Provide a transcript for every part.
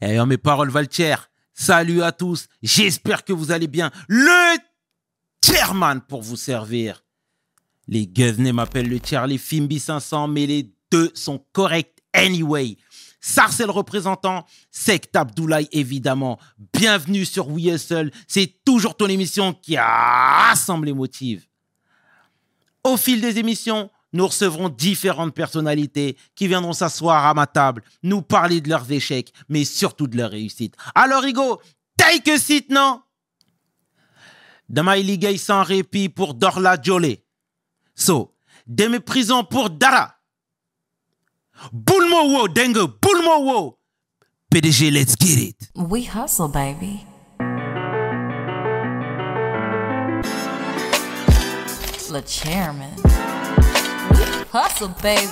Et mes paroles valent Salut à tous. J'espère que vous allez bien. Le chairman pour vous servir. Les Guzney m'appellent le Charlie Fimbi 500, mais les deux sont corrects anyway. Sarcel représentant, Sect Abdoulaye évidemment. Bienvenue sur We Hustle. C'est toujours ton émission qui rassemble les motifs. Au fil des émissions, nous recevrons différentes personnalités qui viendront s'asseoir à ma table, nous parler de leurs échecs, mais surtout de leurs réussites. Alors, Hugo, take a seat, non? Demain, gay sans répit pour Dorla Jolé. So, de mes prisons pour Dara. Boulmo wo, dengue, boulmo wo. PDG, let's get it. We hustle, baby. Le chairman. Hustle, baby.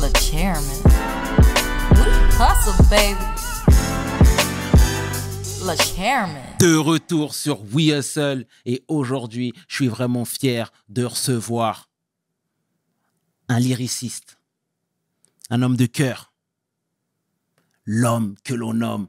Le chairman. Hustle, baby. Le chairman. De retour sur We Hustle et aujourd'hui, je suis vraiment fier de recevoir un lyriciste, un homme de cœur, l'homme que l'on nomme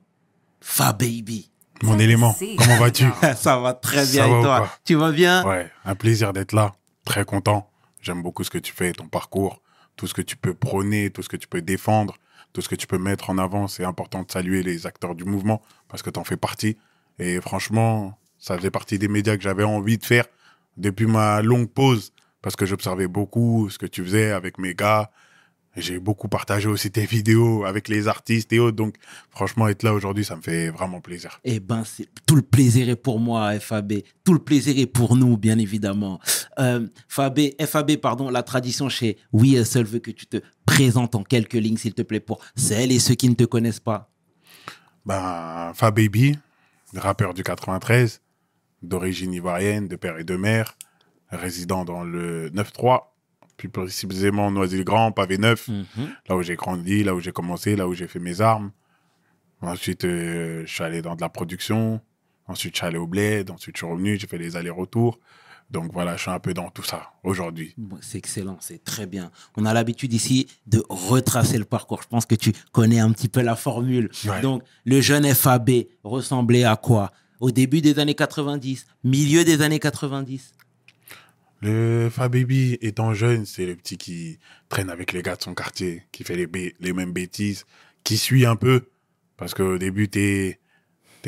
Fa Baby. Mon élément, comment vas-tu? Ça va très bien et toi? Tu vas bien? Ouais, un plaisir d'être là très content. J'aime beaucoup ce que tu fais, ton parcours, tout ce que tu peux prôner, tout ce que tu peux défendre, tout ce que tu peux mettre en avant. C'est important de saluer les acteurs du mouvement parce que tu en fais partie. Et franchement, ça faisait partie des médias que j'avais envie de faire depuis ma longue pause parce que j'observais beaucoup ce que tu faisais avec mes gars, j'ai beaucoup partagé aussi tes vidéos avec les artistes et autres. Donc, franchement, être là aujourd'hui, ça me fait vraiment plaisir. Eh ben, tout le plaisir est pour moi, FAB. Tout le plaisir est pour nous, bien évidemment. Euh, FAB, FAB, pardon, la tradition chez Oui Seul veut que tu te présentes en quelques lignes, s'il te plaît, pour celles et ceux qui ne te connaissent pas. Ben, Fababy, rappeur du 93, d'origine ivoirienne, de père et de mère, résident dans le 9-3 plus précisément Noisy-le-Grand, Pavé Neuf, mhm. là où j'ai grandi, là où j'ai commencé, là où j'ai fait mes armes. Ensuite, euh, je suis allé dans de la production. Ensuite, je suis allé au bled. Ensuite, je suis revenu, j'ai fait les allers-retours. Donc voilà, je suis un peu dans tout ça aujourd'hui. c'est excellent, c'est très bien. On a l'habitude ici de retracer le parcours. Je pense que tu connais un petit peu la formule. Donc, le jeune FAB ressemblait à quoi? Au début des années 90, milieu des années 90 le Fababy, étant jeune, c'est le petit qui traîne avec les gars de son quartier, qui fait les, les mêmes bêtises, qui suit un peu. Parce qu'au début, t'es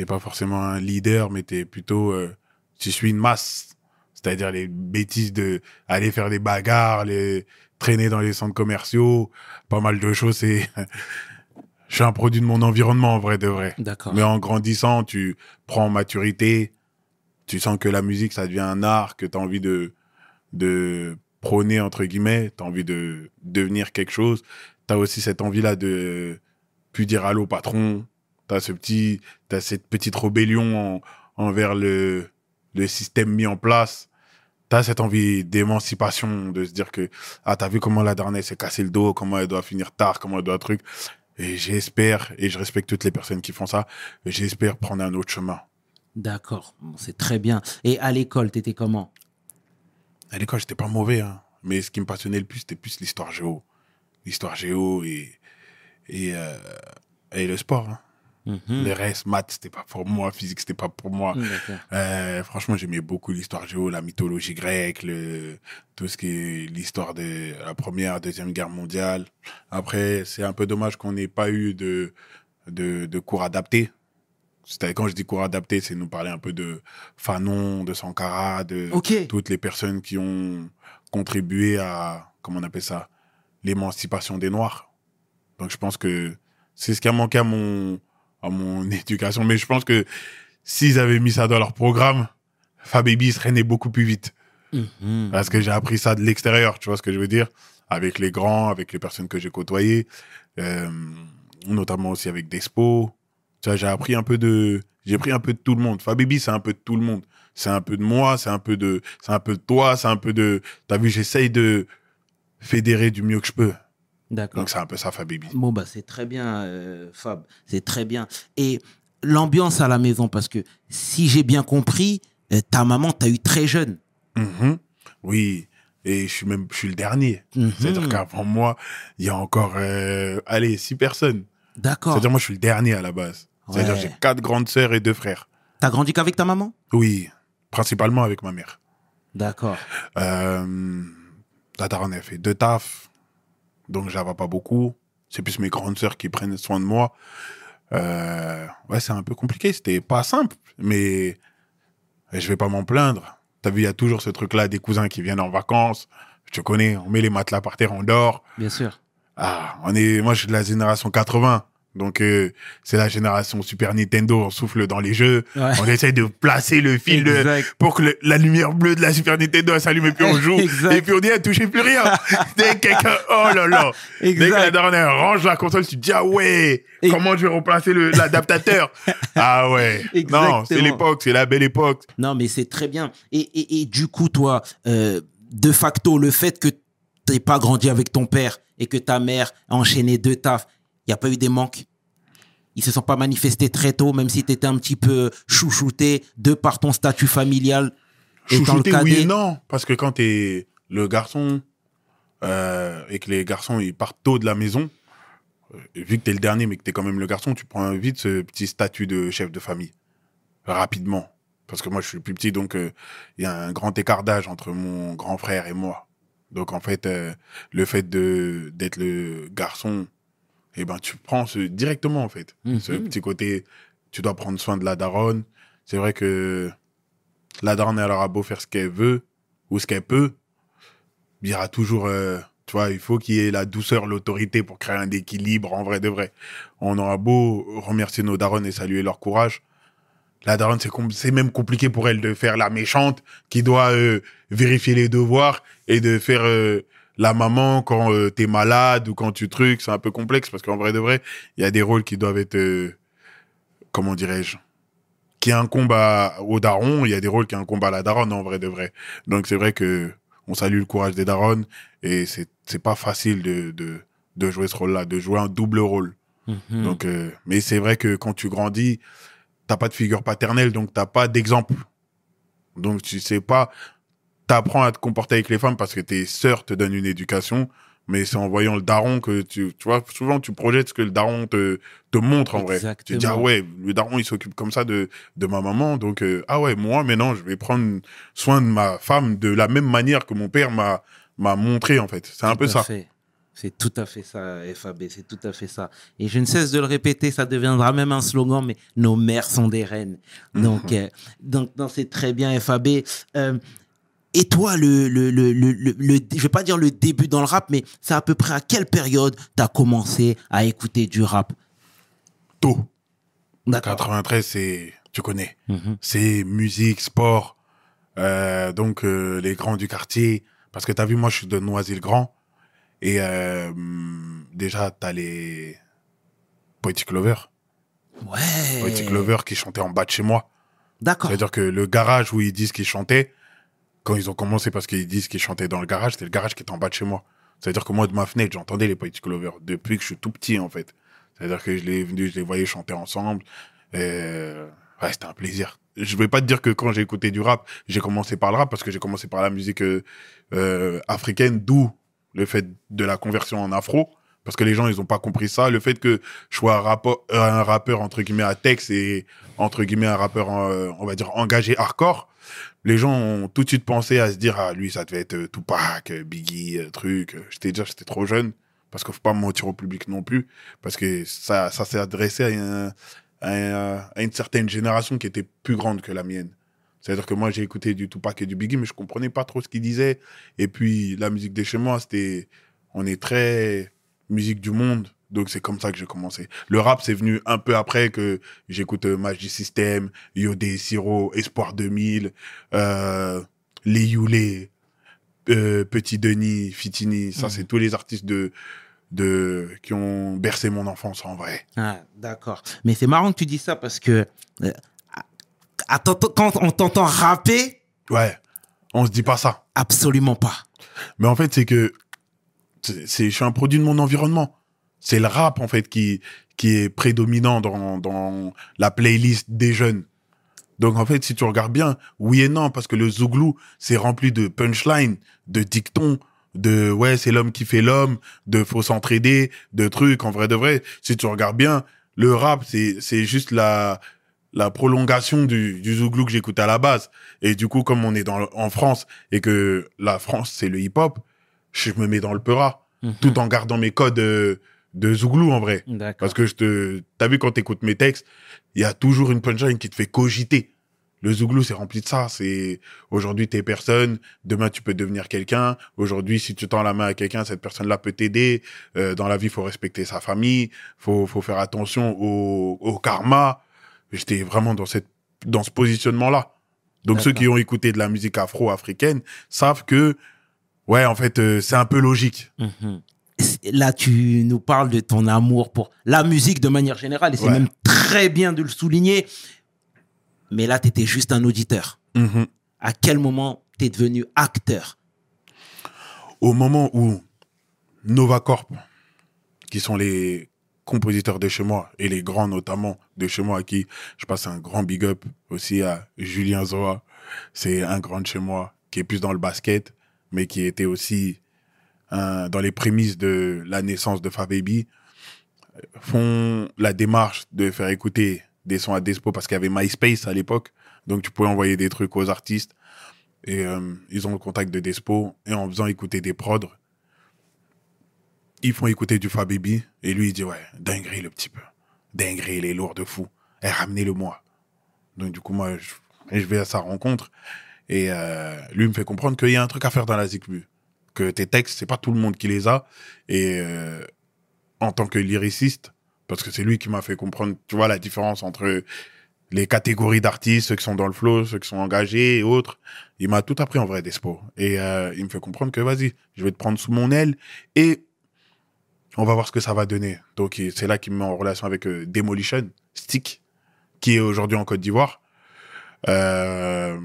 pas forcément un leader, mais t'es plutôt euh, tu suis une masse. C'est-à-dire les bêtises de aller faire des bagarres, les traîner dans les centres commerciaux, pas mal de choses. C'est je suis un produit de mon environnement en vrai de vrai. D'accord. Mais en grandissant, tu prends maturité, tu sens que la musique ça devient un art, que tu as envie de de prôner, entre guillemets, tu as envie de devenir quelque chose. Tu as aussi cette envie-là de plus dire allô patron. Tu as, ce petit, cette petite rébellion envers le, le système mis en place. Tu as cette envie d'émancipation, de se dire que, ah, t'as vu comment la dernière s'est cassé le dos, comment elle doit finir tard, comment elle doit truc. Et j'espère, et je respecte toutes les personnes qui font ça, j'espère prendre un autre chemin. D'accord, c'est très bien. Et à l'école, t'étais comment? À l'école, j'étais pas mauvais, hein. mais ce qui me passionnait le plus, c'était plus l'histoire géo. L'histoire géo et, et, euh, et le sport. Hein. Mm Les restes, maths, c'était pas pour moi, physique, c'était pas pour moi. Euh, franchement, j'aimais beaucoup l'histoire géo, la mythologie grecque, le, tout ce qui est l'histoire de la première, deuxième guerre mondiale. Après, c'est un peu dommage qu'on n'ait pas eu de, de, de cours adaptés quand je dis cours adapté, c'est nous parler un peu de Fanon, de Sankara, de toutes les personnes qui ont contribué à, comment on appelle ça, l'émancipation des Noirs. Donc je pense que c'est ce qui a manqué à mon, à mon éducation. Mais je pense que s'ils avaient mis ça dans leur programme, Fababy serait né beaucoup plus vite. Mhm. Parce que j'ai appris ça de l'extérieur, tu vois ce que je veux dire? Avec les grands, avec les personnes que j'ai côtoyées, euh, notamment aussi avec Despo, tu j'ai appris un peu de, j'ai pris un peu de tout le monde. Fababy, c'est un peu de tout le monde. C'est un peu de moi, c'est un peu de, c'est un peu de toi, c'est un peu de, t'as vu, j'essaye de fédérer du mieux que je peux. D'accord. Donc c'est un peu ça, Fababy. Bon, bah, c'est très bien, euh, Fab. C'est très bien. Et l'ambiance à la maison, parce que si j'ai bien compris, euh, ta maman t'a eu très jeune. Mm-hmm. Oui. Et je suis même, je suis le dernier. Mm-hmm. C'est-à-dire qu'avant moi, il y a encore, euh, allez, six personnes D'accord. C'est-à-dire, moi, je suis le dernier à la base. C'est-à-dire, j'ai quatre grandes sœurs et deux frères. T'as grandi qu'avec ta maman? Oui, principalement avec ma mère. D'accord. Euh, la daronne, elle fait deux tafs, donc je la vois pas beaucoup. C'est plus mes grandes sœurs qui prennent soin de moi. Euh, ouais, c'est un peu compliqué, c'était pas simple, mais je vais pas m'en plaindre. T'as vu, il y a toujours ce truc-là, des cousins qui viennent en vacances. Tu connais, on met les matelas par terre, on dort. Bien sûr. Ah, on est, moi, je suis de la génération 80. Donc, euh, c'est la génération Super Nintendo, on souffle dans les jeux. Ouais. On essaie de placer le fil de- pour que le- la lumière bleue de la Super Nintendo s'allume et puis on joue. Exact. Et puis on dit, elle touchez plus rien. Dès que quelqu'un, oh là là. Dès que la dernière range la console, tu te dis, ah ouais, Et- comment je vais replacer le- l'adaptateur? ah ouais. Non, c'est l'époque, c'est la belle époque. Non, mais c'est très bien. Et, et, et du coup, toi, euh, de facto, le fait que t'aies pas grandi avec ton père et que ta mère a enchaîné deux tafs, il n'y a pas eu des manques Ils se sont pas manifestés très tôt, même si tu étais un petit peu chouchouté de par ton statut familial le Chouchouté, oui et non. Parce que quand t'es le garçon, euh, et que les garçons, ils partent tôt de la maison, euh, vu que t'es le dernier, mais que t'es quand même le garçon, tu prends vite ce petit statut de chef de famille. Rapidement. Parce que moi, je suis le plus petit, donc euh, il y a un grand écart d'âge entre mon grand frère et moi. Donc, en fait, euh, le fait de d'être le garçon, eh ben, tu prends ce, directement, en fait. Mhm. Ce petit côté, tu dois prendre soin de la daronne. C'est vrai que la daronne, elle aura beau faire ce qu'elle veut ou ce qu'elle peut, il y aura toujours, euh, tu vois, il faut qu'il y ait la douceur, l'autorité pour créer un équilibre en vrai de vrai. On aura beau remercier nos darons et saluer leur courage. La daronne, c'est même compliqué pour elle de faire la méchante qui doit euh, vérifier les devoirs et de faire euh, la maman quand euh, t'es malade ou quand tu trucs. C'est un peu complexe parce qu'en vrai de vrai, il y a des rôles qui doivent être, euh, comment dirais-je, qui incombent à, au daron, il y a des rôles qui incombent à la daronne en vrai de vrai. Donc c'est vrai que on salue le courage des darons et c'est c'est pas facile de, de de jouer ce rôle-là, de jouer un double rôle. Mhm. Donc euh, mais c'est vrai que quand tu grandis, t'as pas de figure paternelle, donc t'as pas d'exemple. Donc tu sais pas, t'apprends à te comporter avec les femmes parce que tes sœurs te donnent une éducation, mais c'est en voyant le daron que tu, tu vois, souvent tu projettes ce que le daron te, te montre en vrai. Tu te dis, ah ouais, le daron il s'occupe comme ça de, de ma maman, donc euh, ah ouais, moi maintenant je vais prendre soin de ma femme de la même manière que mon père m'a, m'a montré en fait. C'est un Tout peu ça. fait. C'est tout à fait ça, FAB, c'est tout à fait ça. Et je ne cesse de le répéter, ça deviendra même un slogan, mais nos mères sont des reines. Donc, euh, donc non, c'est très bien, FAB. Euh, et toi, le, le, le, le, le, le- je vais pas dire le début dans le rap, mais c'est à peu près à quelle période tu as commencé à écouter du rap? Tôt. D'accord. 93, c'est, tu connais. Mhm. c'est musique, sport, euh, donc euh, les grands du quartier. Parce que t'as vu, moi, je suis de Noisy-le-Grand. Et euh, déjà, t'as les Poetic Clover. Ouais. Poetic Clover qui chantaient en bas de chez moi. D'accord. C'est-à-dire que le garage où ils disent qu'ils chantaient, quand ils ont commencé parce qu'ils disent qu'ils chantaient dans le garage, c'était le garage qui était en bas de chez moi. C'est-à-dire que moi, de ma fenêtre, j'entendais les Poetic Clover depuis que je suis tout petit, en fait. C'est-à-dire que je les, je les voyais chanter ensemble. Ouais, c'était un plaisir. Je vais pas te dire que quand j'ai écouté du rap, j'ai commencé par le rap parce que j'ai commencé par la musique euh, euh, africaine, d'où le fait de la conversion en afro. Parce que les gens, ils ont pas compris ça. Le fait que je sois un rappeur, un rappeur entre guillemets à texte et entre guillemets un rappeur, euh, on va dire engagé hardcore, les gens ont tout de suite pensé à se dire ah lui ça devait être euh, Tupac, euh, Biggie, euh, truc. J'étais déjà j'étais trop jeune parce qu'il faut pas mentir au public non plus parce que ça ça s'est adressé à, un- à un- à une certaine génération qui était plus grande que la mienne. C'est-à-dire que moi j'ai écouté du Tupac et du Biggie mais je comprenais pas trop ce qu'ils disaient et puis la musique de chez moi c'était on est très musique du monde donc c'est comme ça que j'ai commencé. Le rap c'est venu un peu après que j'écoute euh, Magic System, Yodé, Siro, Espoir 2000, euh, Les Youlé, euh, Petit Denis, Fitini, ça Mhm. c'est tous les artistes de de qui ont bercé mon enfance en vrai. Ah, d'accord. Mais c'est marrant que tu dis ça parce que euh, quand on t'entend rapper, Ouais, on se dit pas ça. absolument pas. Mais en fait, c'est que c'est- je suis un produit de mon environnement. C'est le rap en fait qui qui est prédominant dans dans la playlist des jeunes. Donc en fait, si tu regardes bien, oui et non, parce que le Zouglou, c'est rempli de punchlines, de dictons, de ouais, c'est l'homme qui fait l'homme, de faut s'entraider, de trucs. En vrai de vrai, si tu regardes bien, le rap, c'est c'est juste la la prolongation du, du zouglou que j'écoutais à la base. Et du coup, comme on est dans, en France et que la France, c'est le hip-hop, je me mets dans le peura, tout en gardant mes codes euh, de zouglou, en vrai. Parce que je te, t'as vu quand t'écoutes mes textes, il y a toujours une punchline qui te fait cogiter. Le zouglou, c'est rempli de ça. C'est aujourd'hui t'es personne, demain tu peux devenir quelqu'un. Aujourd'hui, si tu tends la main à quelqu'un, cette personne-là peut t'aider. Euh, dans la vie, faut respecter sa famille, faut faut faire attention au, au karma. J'étais vraiment dans cette dans ce positionnement-là. Donc ceux qui ont écouté de la musique afro-africaine savent que ouais, en fait, euh, c'est un peu logique. Mhm. Là, tu nous parles de ton amour pour la musique de manière générale, et c'est Ouais. même très bien de le souligner. Mais là, tu étais juste un auditeur. Mhm. À quel moment tu es devenu acteur? Au moment où Novacorp, qui sont les compositeurs de chez moi, et les grands notamment de chez moi, à qui je passe un grand big up aussi à Julien Zoa, c'est un grand de chez moi, qui est plus dans le basket, mais qui était aussi euh, dans les prémices de la naissance de Fababy, font la démarche de faire écouter des sons à Despo parce qu'il y avait MySpace à l'époque, donc tu pouvais envoyer des trucs aux artistes. Et euh, ils ont le contact de Despo. Et en faisant écouter des prods, ils font écouter du Fababy. Et lui, il dit, ouais, dinguerie le petit peu. Dinguerie, il est lourd de fou. Et ramenez-le moi. Donc du coup, moi, je, vais à sa rencontre. Et euh, lui me fait comprendre qu'il y a un truc à faire dans la ZICMU. Que tes textes, c'est pas tout le monde qui les a. Et euh, en tant que lyriciste, parce que c'est lui qui m'a fait comprendre, tu vois, la différence entre les catégories d'artistes, ceux qui sont dans le flow, ceux qui sont engagés et autres. Il m'a tout appris en vrai, Despo. Et euh, il me fait comprendre que vas-y, je vais te prendre sous mon aile et on va voir ce que ça va donner. Donc c'est là qu'il me met en relation avec euh, Demolition, Stick, qui est aujourd'hui en Côte d'Ivoire. Euh,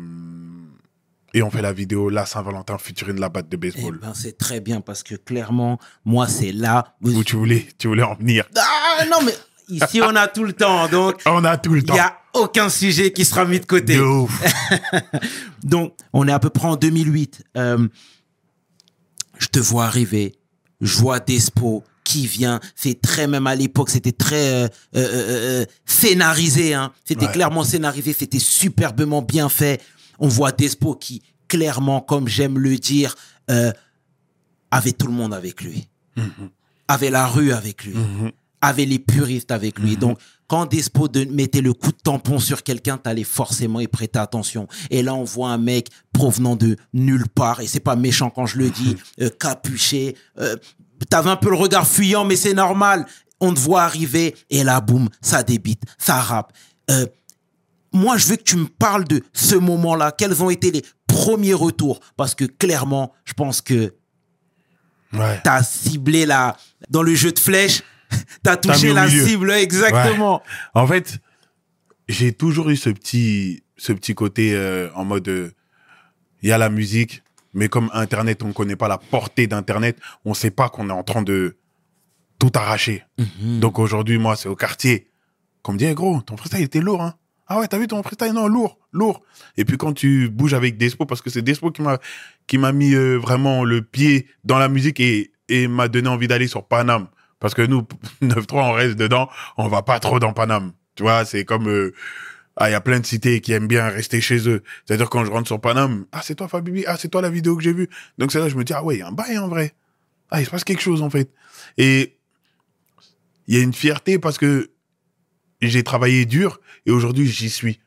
et on fait la vidéo La Saint-Valentin featuring la batte de Eh baseball. ben, C'est très bien parce que clairement, moi, c'est là. où- Où tu voulais, tu voulais en venir. Ah non, mais ici, on a tout le temps. Donc, On a tout le il temps. n'y a aucun sujet qui sera mis de côté. De ouf. Donc, on est à peu près en 2008. Euh, je te vois arriver. Je vois Despo qui vient. C'est très, même à l'époque, c'était très euh, euh, euh, euh, scénarisé. Hein. C'était Ouais. clairement scénarisé. C'était superbement bien fait. On voit Despo qui, clairement, comme j'aime le dire, euh, avait tout le monde avec lui. Avait la rue avec lui. Avait les puristes avec lui. Donc, quand Despo de- mettait le coup de tampon sur quelqu'un, t'allais forcément y prêter attention. Et là, on voit un mec provenant de nulle part, et c'est pas méchant quand je le dis, euh, capuché. Euh, T'avais un peu le regard fuyant, mais c'est normal. On te voit arriver, et là, boum, ça débite, ça rappe. Euh, moi, je veux que tu me parles de ce moment-là. Quels ont été les premiers retours? Parce que clairement, je pense que Ouais. t'as ciblé la dans le jeu de flèche, t'as T'as mis touché la milieu. cible exactement. En fait, j'ai toujours eu ce petit, ce petit côté euh, en mode, euh, il y a la musique, mais comme Internet, on ne connaît pas la portée d'Internet, on ne sait pas qu'on est en train de tout arracher. Mhm. Donc aujourd'hui, moi, c'est au quartier qu'on me dit, Eh, gros, ton freestyle était lourd, hein. Ah ouais, t'as vu ton freestyle? Non, lourd, lourd. Et puis quand tu bouges avec Despo, parce que c'est Despo qui m'a qui m'a mis euh, vraiment le pied dans la musique et, et m'a donné envie d'aller sur Paname. Parce que nous, 9-3, on reste dedans, on va pas trop dans Paname. Tu vois, c'est comme... euh, ah, il y a plein de cités qui aiment bien rester chez eux. C'est-à-dire quand je rentre sur Paname, ah, c'est toi Fabibi, ah, c'est toi la vidéo que j'ai vue. Donc c'est là je me dis, ah ouais, il y a un bail en vrai. Ah, il se passe quelque chose en fait. Et il y a une fierté parce que j'ai travaillé dur et aujourd'hui j'y suis.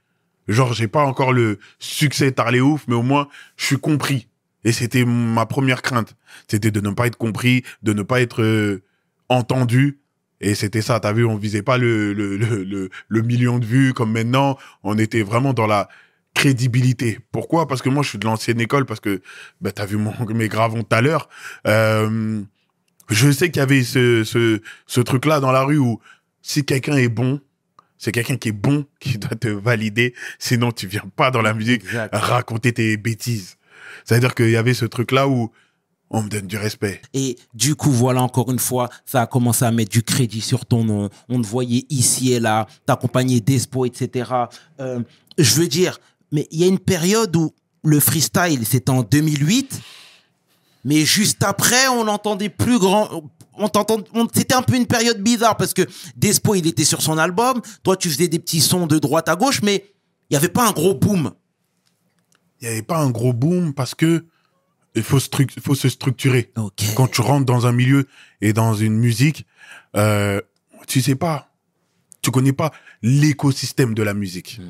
Genre, j'ai pas encore le succès tarlé ouf, mais au moins, je suis compris. Et c'était ma première crainte. C'était de ne pas être compris, de ne pas être euh, entendu. Et c'était ça, t'as vu, on visait pas le, le, le, le, million de vues comme maintenant. On était vraiment dans la crédibilité. Pourquoi? Parce que moi, je suis de l'ancienne école, parce que bah, t'as vu mon, mes gravons tout à l'heure. Euh, je sais qu'il y avait ce, ce truc-là dans la rue où si quelqu'un est bon, c'est quelqu'un qui est bon qui doit te valider. Sinon, tu viens pas dans la musique Exact. raconter tes bêtises. C'est-à-dire qu'il y avait ce truc-là où on me donne du respect. Et du coup, voilà, encore une fois, ça a commencé à mettre du crédit sur ton nom. On te voyait ici et là, t'accompagner d'Espo, etc. Euh, je veux dire, mais il y a une période où le freestyle, c'était en 2008. Mais juste après, on entendait plus grand. On t'entend, on- c'était un peu une période bizarre parce que Despo, il était sur son album. Toi, tu faisais des petits sons de droite à gauche, mais il n'y avait pas un gros boom. Il n'y avait pas un gros boom parce que il faut, stru- faut se structurer. Quand tu rentres dans un milieu et dans une musique, euh, tu sais pas, tu connais pas l'écosystème de la musique.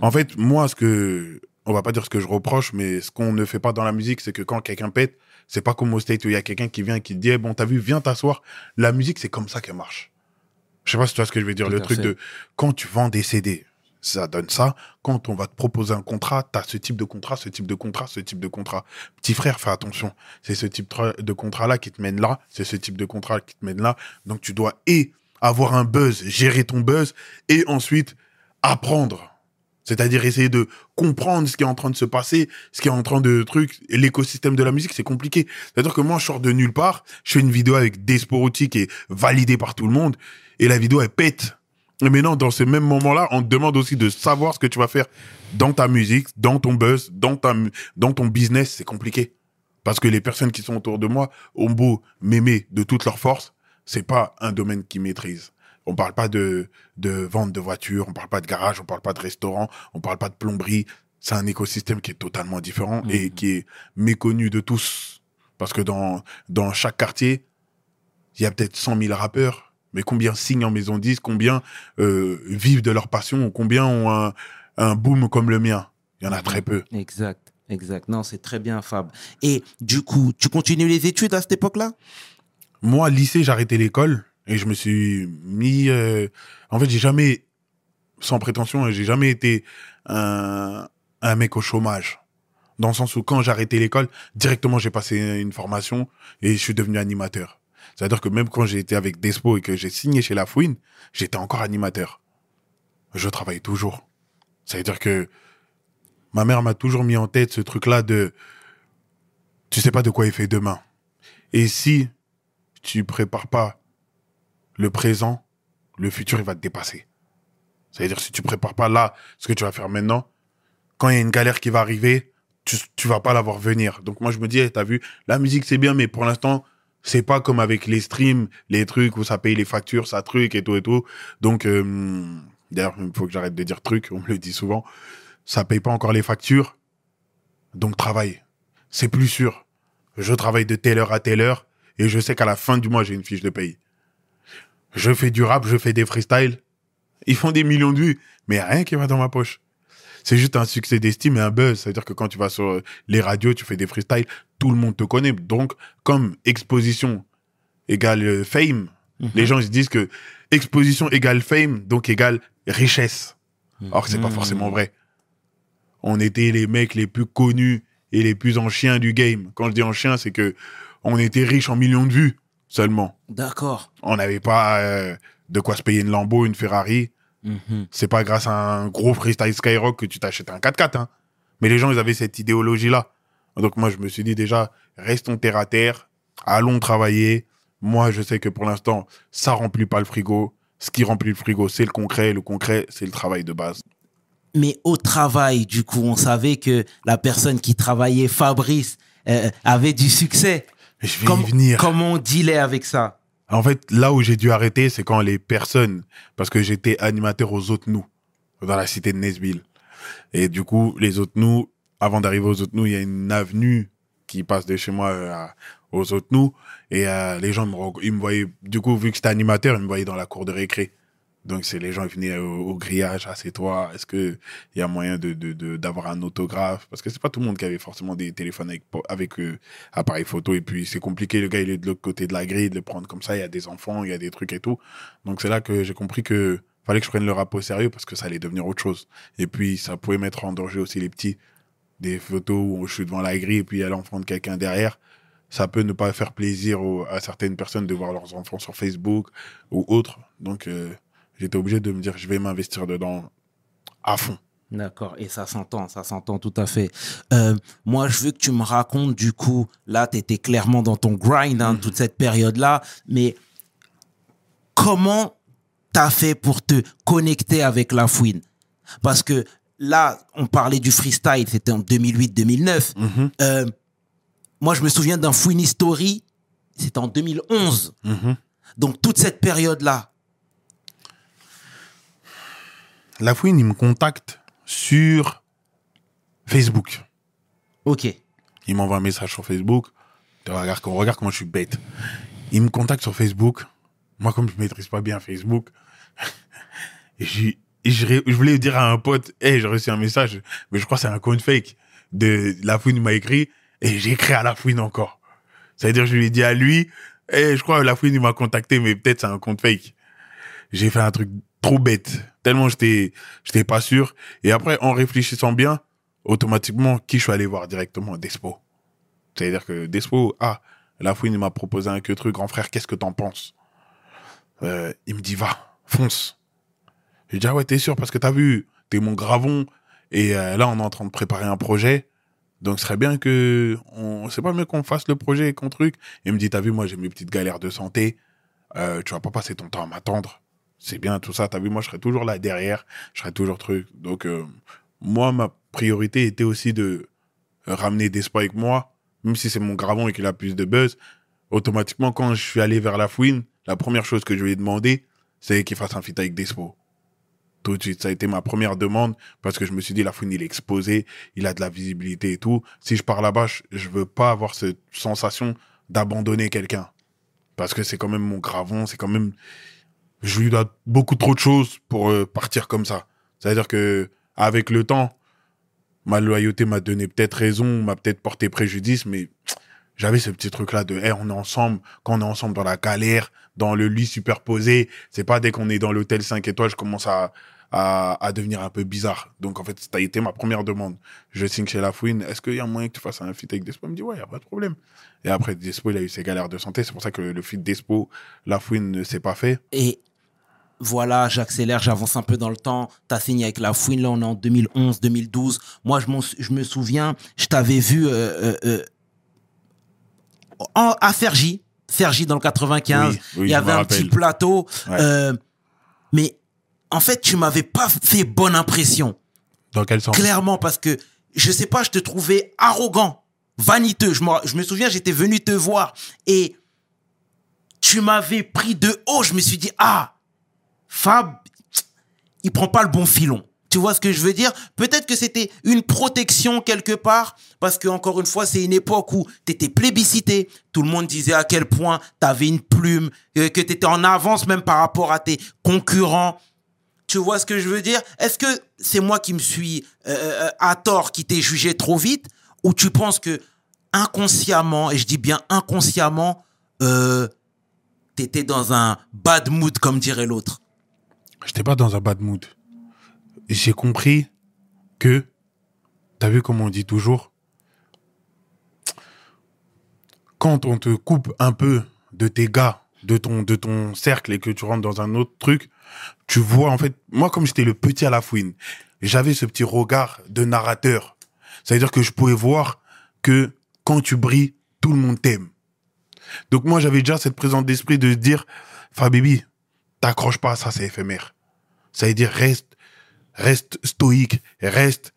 En fait, moi, ce que, on va pas dire ce que je reproche, mais ce qu'on ne fait pas dans la musique, c'est que quand quelqu'un pète, c'est pas comme au State où il y a quelqu'un qui vient et qui te dit, Eh, bon, t'as vu, viens t'asseoir. La musique, c'est comme ça qu'elle marche. Je sais pas si tu vois ce que je veux dire. Tout Le truc fait. de, quand tu vends des CD, ça donne ça. Quand on va te proposer un contrat, t'as ce type de contrat, ce type de contrat, ce type de contrat. Petit frère, fais attention. C'est ce type de contrat-là qui te mène là. C'est ce type de contrat qui te mène là. Donc, tu dois et avoir un buzz, gérer ton buzz, et ensuite apprendre. C'est-à-dire essayer de comprendre ce qui est en train de se passer, ce qui est en train de truc, l'écosystème de la musique, c'est compliqué. C'est-à-dire que moi, je sors de nulle part, je fais une vidéo avec Desporuti qui est validée par tout le monde, et la vidéo, elle pète. Et maintenant, dans ce même moment-là, on te demande aussi de savoir ce que tu vas faire dans ta musique, dans ton buzz, dans ton business, c'est compliqué. Parce que les personnes qui sont autour de moi ont beau m'aimer de toute leur force, c'est pas un domaine qu'ils maîtrisent. On parle pas de, de vente de voitures, on parle pas de garage, on parle pas de restaurant, on parle pas de plomberie. C'est un écosystème qui est totalement différent et qui est méconnu de tous. Parce que dans, dans chaque quartier, il y a peut-être 100 000 rappeurs, mais combien signent en maison 10, combien euh, vivent de leur passion, combien ont un, un boom comme le mien? Il y en a très peu. Exact, exact. Non, c'est très bien, Fab. Et du coup, tu continues les études à cette époque-là? Moi, lycée, j'ai arrêté l'école et je me suis mis. euh, En fait, j'ai jamais, sans prétention, hein, j'ai jamais été un, un mec au chômage. Dans le sens où quand j'ai arrêté l'école, directement j'ai passé une formation et je suis devenu animateur. C'est-à-dire que même quand j'ai été avec Despo et que j'ai signé chez La Fouine, j'étais encore animateur. Je travaille toujours. C'est-à-dire que ma mère m'a toujours mis en tête ce truc-là de tu sais pas de quoi il fait demain. Et si tu prépares pas le présent, le futur, il va te dépasser. C'est-à-dire, si tu prépares pas là ce que tu vas faire maintenant, quand il y a une galère qui va arriver, tu, tu vas pas la voir venir. Donc, moi, je me dis, tu t'as vu, la musique, c'est bien, mais pour l'instant, c'est pas comme avec les streams, les trucs où ça paye les factures, ça truc et tout et tout. Donc, euh, d'ailleurs, il faut que j'arrête de dire truc, on me le dit souvent. Ça paye pas encore les factures. Donc, travaille. C'est plus sûr. Je travaille de telle heure à telle heure et je sais qu'à la fin du mois, j'ai une fiche de paye. Je fais du rap, je fais des freestyles. Ils font des millions de vues, mais rien qui va dans ma poche. C'est juste un succès d'estime et un buzz. C'est-à-dire que quand tu vas sur les radios, tu fais des freestyles, tout le monde te connaît. Donc, comme exposition égale euh, fame, les gens se disent que exposition égale fame, donc égale richesse. Or que c'est pas forcément vrai. On était les mecs les plus connus et les plus en chien du game. Quand je dis en chien, c'est que on était riches en millions de vues seulement. D'accord. On n'avait pas euh, de quoi se payer une Lambo, une Ferrari. Mhm. C'est pas grâce à un gros freestyle Skyrock que tu t'achètes un 4x4. Hein. Mais les gens, ils avaient cette idéologie-là. Donc moi, je me suis dit déjà, restons terre à terre, allons travailler. Moi, je sais que pour l'instant, ça remplit pas le frigo. Ce qui remplit le frigo, c'est le concret. Le concret, c'est le travail de base. Mais au travail, du coup, on savait que la personne qui travaillait, Fabrice, euh, avait du succès. Je vais Comme- y venir. Comment on dealait avec ça? En fait, là où j'ai dû arrêter, c'est quand les personnes, parce que j'étais animateur aux autres nous, dans la cité de Nesville. Et du coup, les autres nous, avant d'arriver aux autres nous, il y a une avenue qui passe de chez moi euh, à- aux autres nous. Et euh, les gens me, ils me voyaient, du coup, vu que j'étais animateur, ils me voyaient dans la cour de récré. Donc, c'est les gens ils venaient au, au grillage, ah, c'est toi, est-ce que il y a moyen de, de, de- d'avoir un autographe? Parce que c'est pas tout le monde qui avait forcément des téléphones avec, avec euh, appareil photo. Et puis, c'est compliqué, le gars, il est de l'autre côté de la grille, de le prendre comme ça, il y a des enfants, il y a des trucs et tout. Donc, c'est là que j'ai compris que fallait que je prenne le rap au sérieux parce que ça allait devenir autre chose. Et puis, ça pouvait mettre en danger aussi les petits. Des photos où je suis devant la grille et puis il y a l'enfant de quelqu'un derrière. Ça peut ne pas faire plaisir à certaines personnes de voir leurs enfants sur Facebook ou autre. Donc, euh, j'étais obligé de me dire, je vais m'investir dedans à fond. D'accord, et ça s'entend, ça s'entend tout à fait. Euh, moi, je veux que tu me racontes, du coup, là, tu étais clairement dans ton grind, hein, toute cette période-là, mais comment t'as fait pour te connecter avec la fouine? Parce que là, on parlait du freestyle, c'était en 2008-2009. Euh, moi, je me souviens d'un Fouini Story, c'était en 2011. Mhm. Donc, toute cette période-là. La fouine, il me contacte sur Facebook. Ok. Il m'envoie un message sur Facebook. Regarde, regarde comment je suis bête. Il me contacte sur Facebook. Moi, comme je maîtrise pas bien Facebook, je, voulais dire à un pote, hey, j'ai reçu un message, mais je crois que c'est un compte fake. De la fouine il m'a écrit, et j'ai écrit à la fouine encore. C'est-à-dire, je lui ai dit à lui, hey, je crois que la fouine il m'a contacté, mais peut-être c'est un compte fake. J'ai fait un truc trop bête, tellement j'étais, j'étais pas sûr. Et après, en réfléchissant bien, automatiquement, qui je suis allé voir directement? Despo. C'est-à-dire que Despo, ah, la fouine m'a proposé un que truc, grand frère, qu'est-ce que t'en penses? Euh, Il me dit, va, fonce. J'ai dit, ah ouais, t'es sûr, parce que t'as vu, t'es mon gravon, et euh, là, on est en train de préparer un projet, donc ce serait bien que, on, c'est pas mieux qu'on fasse le projet et qu'on truc. Il me dit, t'as vu, moi, j'ai mes petites galères de santé, euh, tu vas pas passer ton temps à m'attendre. C'est bien tout ça, t'as vu, moi, je serai toujours là derrière, je serai toujours truc. Donc, euh, moi, ma priorité était aussi de ramener Despo avec moi, même si c'est mon gravon et qu'il a plus de buzz. Automatiquement, quand je suis allé vers la fouine, la première chose que je lui ai demandé, c'est qu'il fasse un feat avec Despo. Tout de suite, ça a été ma première demande parce que je me suis dit, la fouine, il est exposé, il a de la visibilité et tout. Si je pars là-bas, je, je veux pas avoir cette sensation d'abandonner quelqu'un. Parce que c'est quand même mon gravon, c'est quand même, je lui dois beaucoup trop de choses pour euh, partir comme ça. C'est-à-dire que, avec le temps, ma loyauté m'a donné peut-être raison, m'a peut-être porté préjudice, mais j'avais ce petit truc-là de, hey, on est ensemble, quand on est ensemble dans la galère, dans le lit superposé, c'est pas dès qu'on est dans l'hôtel 5 étoiles, je commence à, à, devenir un peu bizarre. Donc, en fait, ça a été ma première demande. Je signe chez La Fouine, est-ce qu'il y a moyen que tu fasses un feat avec Despo? Il me dit, ouais, y a pas de problème. Et après, Despo, il a eu ses galères de santé, c'est pour ça que le feat Despo, La Fouine ne s'est pas fait. Voilà, j'accélère, j'avance un peu dans le temps. T'as signé avec la fouine, là on est en 2011, 2012. Moi, je, me souviens, je t'avais vu euh, euh, euh, en, à Fergie, Fergie dans le 95. Oui, oui, Il y avait un petit plateau. Ouais. euh, mais en fait, tu m'avais pas fait bonne impression. Dans quel sens? Clairement, parce que, je sais pas, je te trouvais arrogant, vaniteux. Je me, je me souviens, j'étais venu te voir et tu m'avais pris de haut. Je me suis dit, ah, Fab, il prend pas le bon filon. Tu vois ce que je veux dire? Peut-être que c'était une protection quelque part, parce que encore une fois, c'est une époque où tu étais plébiscité. Tout le monde disait à quel point tu avais une plume, euh, que tu étais en avance même par rapport à tes concurrents. Tu vois ce que je veux dire? Est-ce que c'est moi qui me suis euh, euh, à tort, qui t'ai jugé trop vite, ou tu penses que inconsciemment, et je dis bien inconsciemment, t'étais dans un bad mood, comme dirait l'autre? J'étais pas dans un bad mood. J'ai compris que, t'as vu comme on dit toujours, quand on te coupe un peu de tes gars, de ton, de ton cercle et que tu rentres dans un autre truc, tu vois, en fait, moi, comme j'étais le petit à la fouine, j'avais ce petit regard de narrateur. C'est-à-dire que je pouvais voir que quand tu brilles, tout le monde t'aime. Donc moi, j'avais déjà cette présence d'esprit de dire, Fabibi, t'accroches pas à ça, c'est éphémère. Ça veut dire reste, reste stoïque, reste,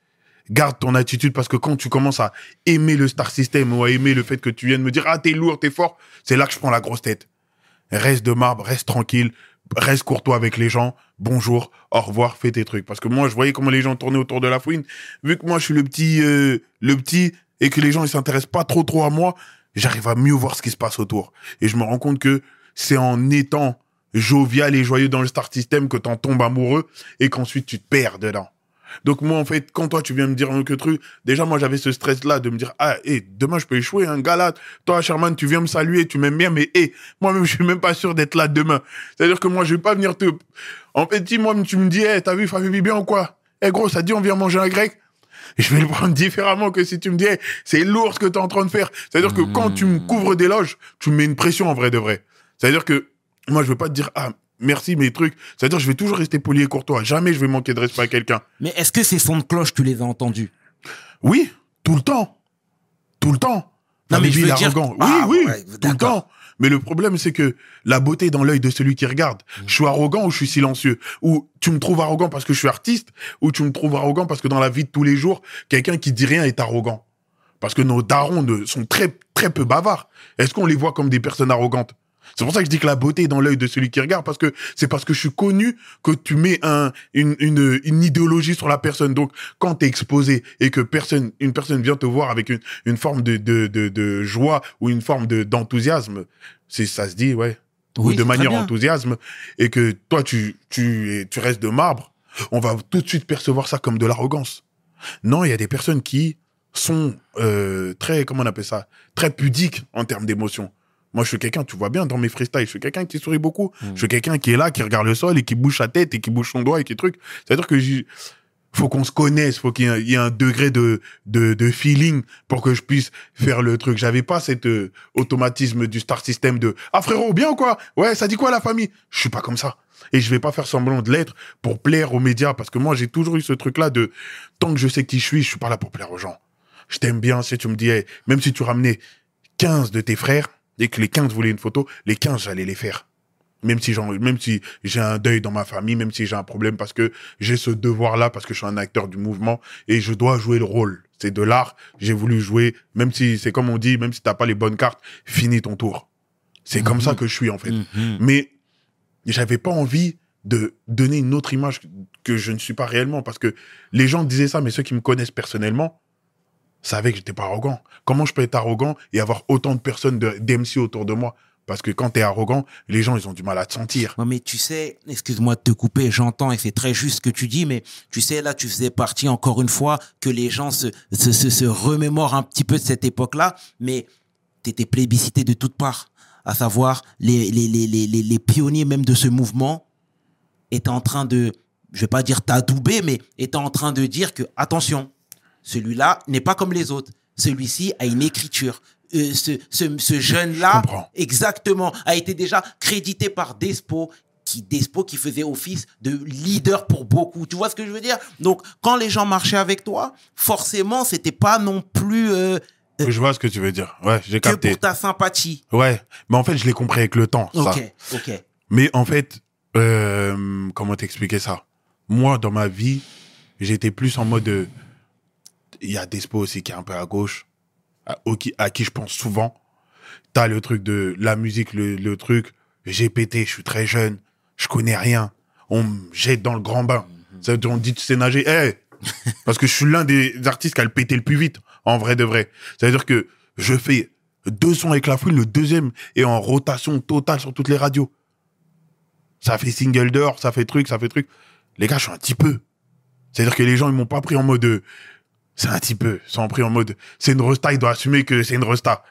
garde ton attitude parce que quand tu commences à aimer le star system ou à aimer le fait que tu viennes me dire ah t'es lourd, t'es fort, c'est là que je prends la grosse tête. Reste de marbre, reste tranquille, reste courtois avec les gens. Bonjour, au revoir, fais tes trucs. Parce que moi je voyais comment les gens tournaient autour de la fouine. Vu que moi je suis le petit, euh, le petit et que les gens ils s'intéressent pas trop trop à moi, j'arrive à mieux voir ce qui se passe autour. Et je me rends compte que c'est en étant jovial et joyeux dans le star system que t'en tombes amoureux et qu'ensuite tu te perds dedans. Donc moi en fait, quand toi tu viens me dire un que truc, déjà moi j'avais ce stress là de me dire ah et demain je peux échouer un gars là, toi Sherman tu viens me saluer, tu m'aimes bien mais hé, moi-même je suis même pas sûr d'être là demain. C'est-à-dire que moi je vais pas venir te En fait, si moi tu me dis hey, t'as vu Fabi bien ou quoi? Eh gros, ça dit on vient manger un grec? Je vais le prendre différemment que si tu me dis, c'est lourd ce que tu es en train de faire. C'est-à-dire que quand tu me couvres d'éloges, tu me mets une pression en vrai de vrai. C'est-à-dire que moi, je veux pas te dire, ah, merci, mes trucs. C'est-à-dire je vais toujours rester poli et courtois. Jamais je vais manquer de respect à quelqu'un. Mais est-ce que ces sons de cloche, tu les as entendus? Oui, tout le temps. Tout le temps. Non, mais je veux dire- arrogant. Ah, oui, oui, ouais, tout le temps. Mais le problème, c'est que la beauté est dans l'œil de celui qui regarde. Je suis arrogant ou je suis silencieux? Ou tu me trouves arrogant parce que je suis artiste? Ou tu me trouves arrogant parce que dans la vie de tous les jours, quelqu'un qui dit rien est arrogant? Parce que nos darons ne- sont très, très peu bavards. Est-ce qu'on les voit comme des personnes arrogantes? C'est pour ça que je dis que la beauté est dans l'œil de celui qui regarde, parce que c'est parce que je suis connu que tu mets un, une, une, une idéologie sur la personne. Donc, quand tu es exposé et que personne, une personne vient te voir avec une, une forme de, de, de, de joie ou une forme de- d'enthousiasme, c'est ça se dit, ouais, ou Oui, de c'est très manière enthousiasme, et que toi, tu, tu, tu restes de marbre, on va tout de suite percevoir ça comme de l'arrogance. Non, il y a des personnes qui sont euh, très, comment on appelle ça, très pudiques en termes d'émotions. Moi, je suis quelqu'un, tu vois bien dans mes freestyles, je suis quelqu'un qui sourit beaucoup. Mm. Je suis quelqu'un qui est là, qui regarde le sol et qui bouge sa tête et qui bouge son doigt et qui truc. C'est-à-dire que faut qu'on se connaisse, faut qu'il y ait un- il y ait un degré de, de, de feeling pour que je puisse faire le truc. J'avais pas cet euh, automatisme du star system de ah frérot bien ou quoi? Ouais ça dit quoi la famille? Je suis pas comme ça et je vais pas faire semblant de l'être pour plaire aux médias parce que moi j'ai toujours eu ce truc là de tant que je sais qui je suis je suis pas là pour plaire aux gens je t'aime bien si tu me dis hey, même si tu ramenais 15 de tes frères et que les 15 voulaient une photo les 15 j'allais les faire même si même si j'ai un deuil dans ma famille, même si j'ai un problème parce que j'ai ce devoir-là, parce que je suis un acteur du mouvement et je dois jouer le rôle. C'est de l'art. J'ai voulu jouer, même si c'est comme on dit, même si t'as pas les bonnes cartes, finis ton tour. C'est comme ça que je suis en fait. Mhm. Mais j'avais pas envie de donner une autre image que je ne suis pas réellement parce que les gens disaient ça, mais ceux qui me connaissent personnellement savaient que j'étais pas arrogant. Comment je peux être arrogant et avoir autant de personnes d'MC autour de moi? Parce que quand t'es arrogant, les gens ils ont du mal à te sentir. Ouais, mais tu sais, excuse-moi de te couper, j'entends et c'est très juste ce que tu dis, mais tu sais, là, tu faisais partie encore une fois que les gens se, se, se, remémorent un petit peu de cette époque-là, mais t'étais plébiscité de toutes parts, à savoir les, les, les, les, les, les pionniers même de ce mouvement étaient en train de, je vais pas dire t'adouber, mais étaient en train de dire que, attention, celui-là n'est pas comme les autres. Celui-ci a une écriture. Euh, ce ce, ce jeune-là, exactement, a été déjà crédité par Despo, qui Despo qui faisait office de leader pour beaucoup. Tu vois ce que je veux dire? Donc, quand les gens marchaient avec toi, forcément, c'était pas non plus euh, Je vois ce que tu veux dire. Ouais, j'ai que capté. pour ta sympathie. Ouais, mais en fait, je l'ai compris avec le temps. ça. Ok, ok. Mais en fait, euh, comment t'expliquer ça? Moi, dans ma vie, j'étais plus en mode. Euh, Il y a Despo aussi qui est un peu à gauche, à, au qui- à qui je pense souvent. T'as le truc de la musique, le, le truc. J'ai pété, je suis très jeune, je connais rien. On me jette dans le grand bain. Ça veut dire, on dit tu sais nager. Parce que je suis l'un des artistes qui a le pété le plus vite, en vrai de vrai. C'est-à-dire que je fais deux sons avec la fouine, le deuxième est en rotation totale sur toutes les radios. Ça fait single d'or, ça fait truc, ça fait truc. Les gars, je suis un petit peu. C'est-à-dire que les gens, ils m'ont pas pris en mode. C'est un petit peu. Ils sont pris en mode. C'est une resta, il doit assumer que c'est une resta.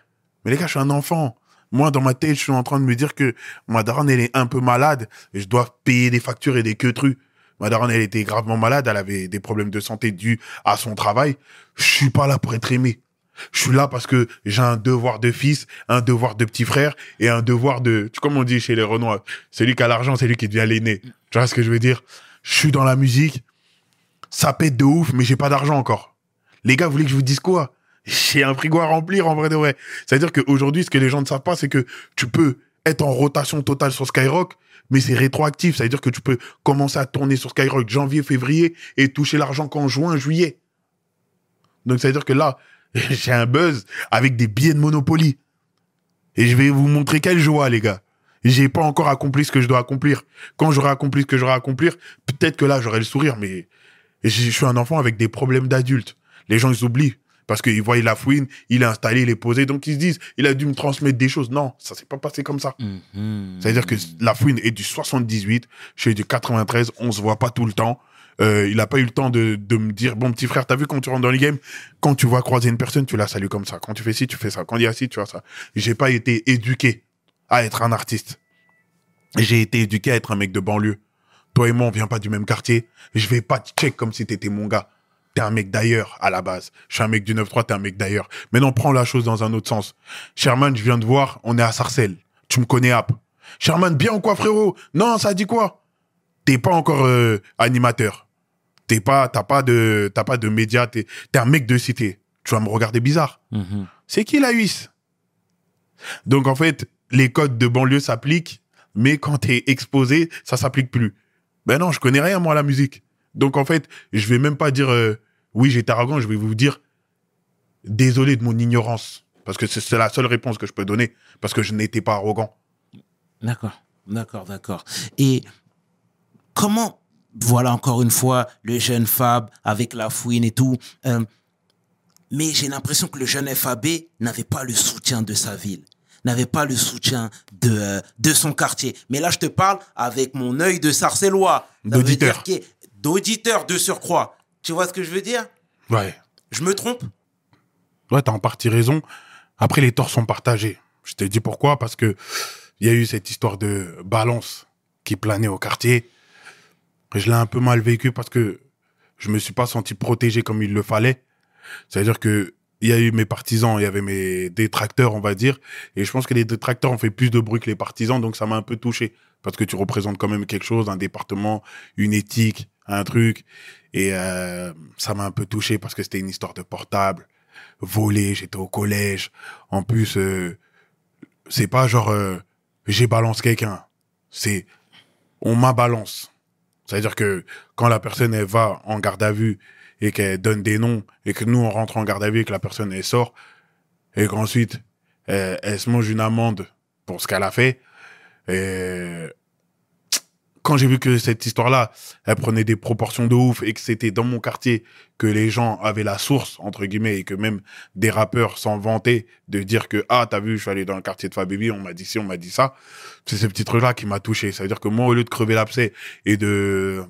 Mais les gars, je suis un enfant. Moi, dans ma tête, je suis en train de me dire que ma daronne, elle est un peu malade et je dois payer des factures et des queutrus. Ma daronne, elle était gravement malade, elle avait des problèmes de santé dus à son travail. Je suis pas là pour être aimé. Je suis là parce que j'ai un devoir de fils, un devoir de petit frère et un devoir de, comme on dit chez les Renois, celui qui a l'argent, c'est lui qui devient l'aîné. Tu vois ce que je veux dire? Je suis dans la musique, ça pète de ouf, mais j'ai pas d'argent encore. Les gars, vous voulez que je vous dise quoi? J'ai un frigo à remplir en vrai de vrai. C'est-à-dire qu'aujourd'hui, ce que les gens ne savent pas, c'est que tu peux être en rotation totale sur Skyrock, mais c'est rétroactif. C'est-à-dire que tu peux commencer à tourner sur Skyrock janvier, février et toucher l'argent qu'en juin, juillet. Donc, c'est-à-dire que là, j'ai un buzz avec des billets de Monopoly. Et je vais vous montrer quelle joie, les gars. J'ai pas encore accompli ce que je dois accomplir. Quand j'aurai accompli ce que j'aurai à accomplir, peut-être que là, j'aurai le sourire, mais je je suis un enfant avec des problèmes d'adulte. Les gens, ils oublient. Parce qu'ils voient la fouine, il est installé, il est posé, donc ils se disent, il a dû me transmettre des choses. Non, ça s'est pas passé comme ça. Mhm. C'est-à-dire que la fouine est du 78, je suis du 93, on se voit pas tout le temps. Euh, il a pas eu le temps de, de me dire, bon petit frère, t'as vu quand tu rentres dans les games, quand tu vois croiser une personne, tu la salues comme ça. Quand tu fais ci, tu fais ça. Quand il y a ci, tu vois ça. J'ai pas été éduqué à être un artiste. J'ai été éduqué à être un mec de banlieue. Toi et moi, on vient pas du même quartier. Je vais pas te check comme si t'étais mon gars. T'es un mec d'ailleurs, à la base. Je suis un mec du 9-3, t'es un mec d'ailleurs. Maintenant, prends la chose dans un autre sens. Sherman, je viens de voir, on est à Sarcelles. Tu me connais, App. Sherman, bien ou quoi, frérot? Non, ça dit quoi? T'es pas encore euh, animateur. T'es pas, t'as pas de, t'as pas de médias. T'es, t'es un mec de cité. Tu vas me regarder bizarre. Mhm. C'est qui la huisse? Donc en fait, les codes de banlieue s'appliquent, mais quand t'es exposé, ça s'applique plus. Ben non, je connais rien moi à la musique. Donc en fait, je vais même pas dire euh, oui j'étais arrogant, je vais vous dire désolé de mon ignorance. Parce que c'est la seule réponse que je peux donner. Parce que je n'étais pas arrogant. D'accord, d'accord, d'accord. Et comment, voilà encore une fois, le jeune Fab avec la fouine et tout, euh, mais j'ai l'impression que le jeune FAB n'avait pas le soutien de sa ville, n'avait pas le soutien de, euh, de son quartier. Mais là, je te parle avec mon œil de sarcellois. D'auditeur. D'auditeur de surcroît. Tu vois ce que je veux dire? Ouais. Je me trompe? Ouais, t'as en partie raison. Après, les torts sont partagés. Je te dis pourquoi, parce que il y a eu cette histoire de balance qui planait au quartier. Je l'ai un peu mal vécu parce que je me suis pas senti protégé comme il le fallait. C'est-à-dire que il y a eu mes partisans, il y avait mes détracteurs, on va dire. Et je pense que les détracteurs ont fait plus de bruit que les partisans, donc ça m'a un peu touché. Parce que tu représentes quand même quelque chose, un département, une éthique, un truc. Et euh, ça m'a un peu touché parce que c'était une histoire de portable, volé, j'étais au collège. En plus, euh, c'est pas genre euh, j'ai balance quelqu'un. C'est on m'a balance. C'est-à-dire que quand la personne elle va en garde à vue et qu'elle donne des noms et que nous on rentre en garde à vue et que la personne elle sort et qu'ensuite elle, se mange une amende pour ce qu'elle a fait. Quand j'ai vu que cette histoire-là, elle prenait des proportions de ouf et que c'était dans mon quartier que les gens avaient la source, entre guillemets, et que même des rappeurs s'en vantaient de dire que, ah, t'as vu, je suis allé dans le quartier de Fabibi, on m'a dit ci, on m'a dit ça. C'est ce petit truc-là qui m'a touché. Ça veut dire que moi, au lieu de crever l'abcès et de,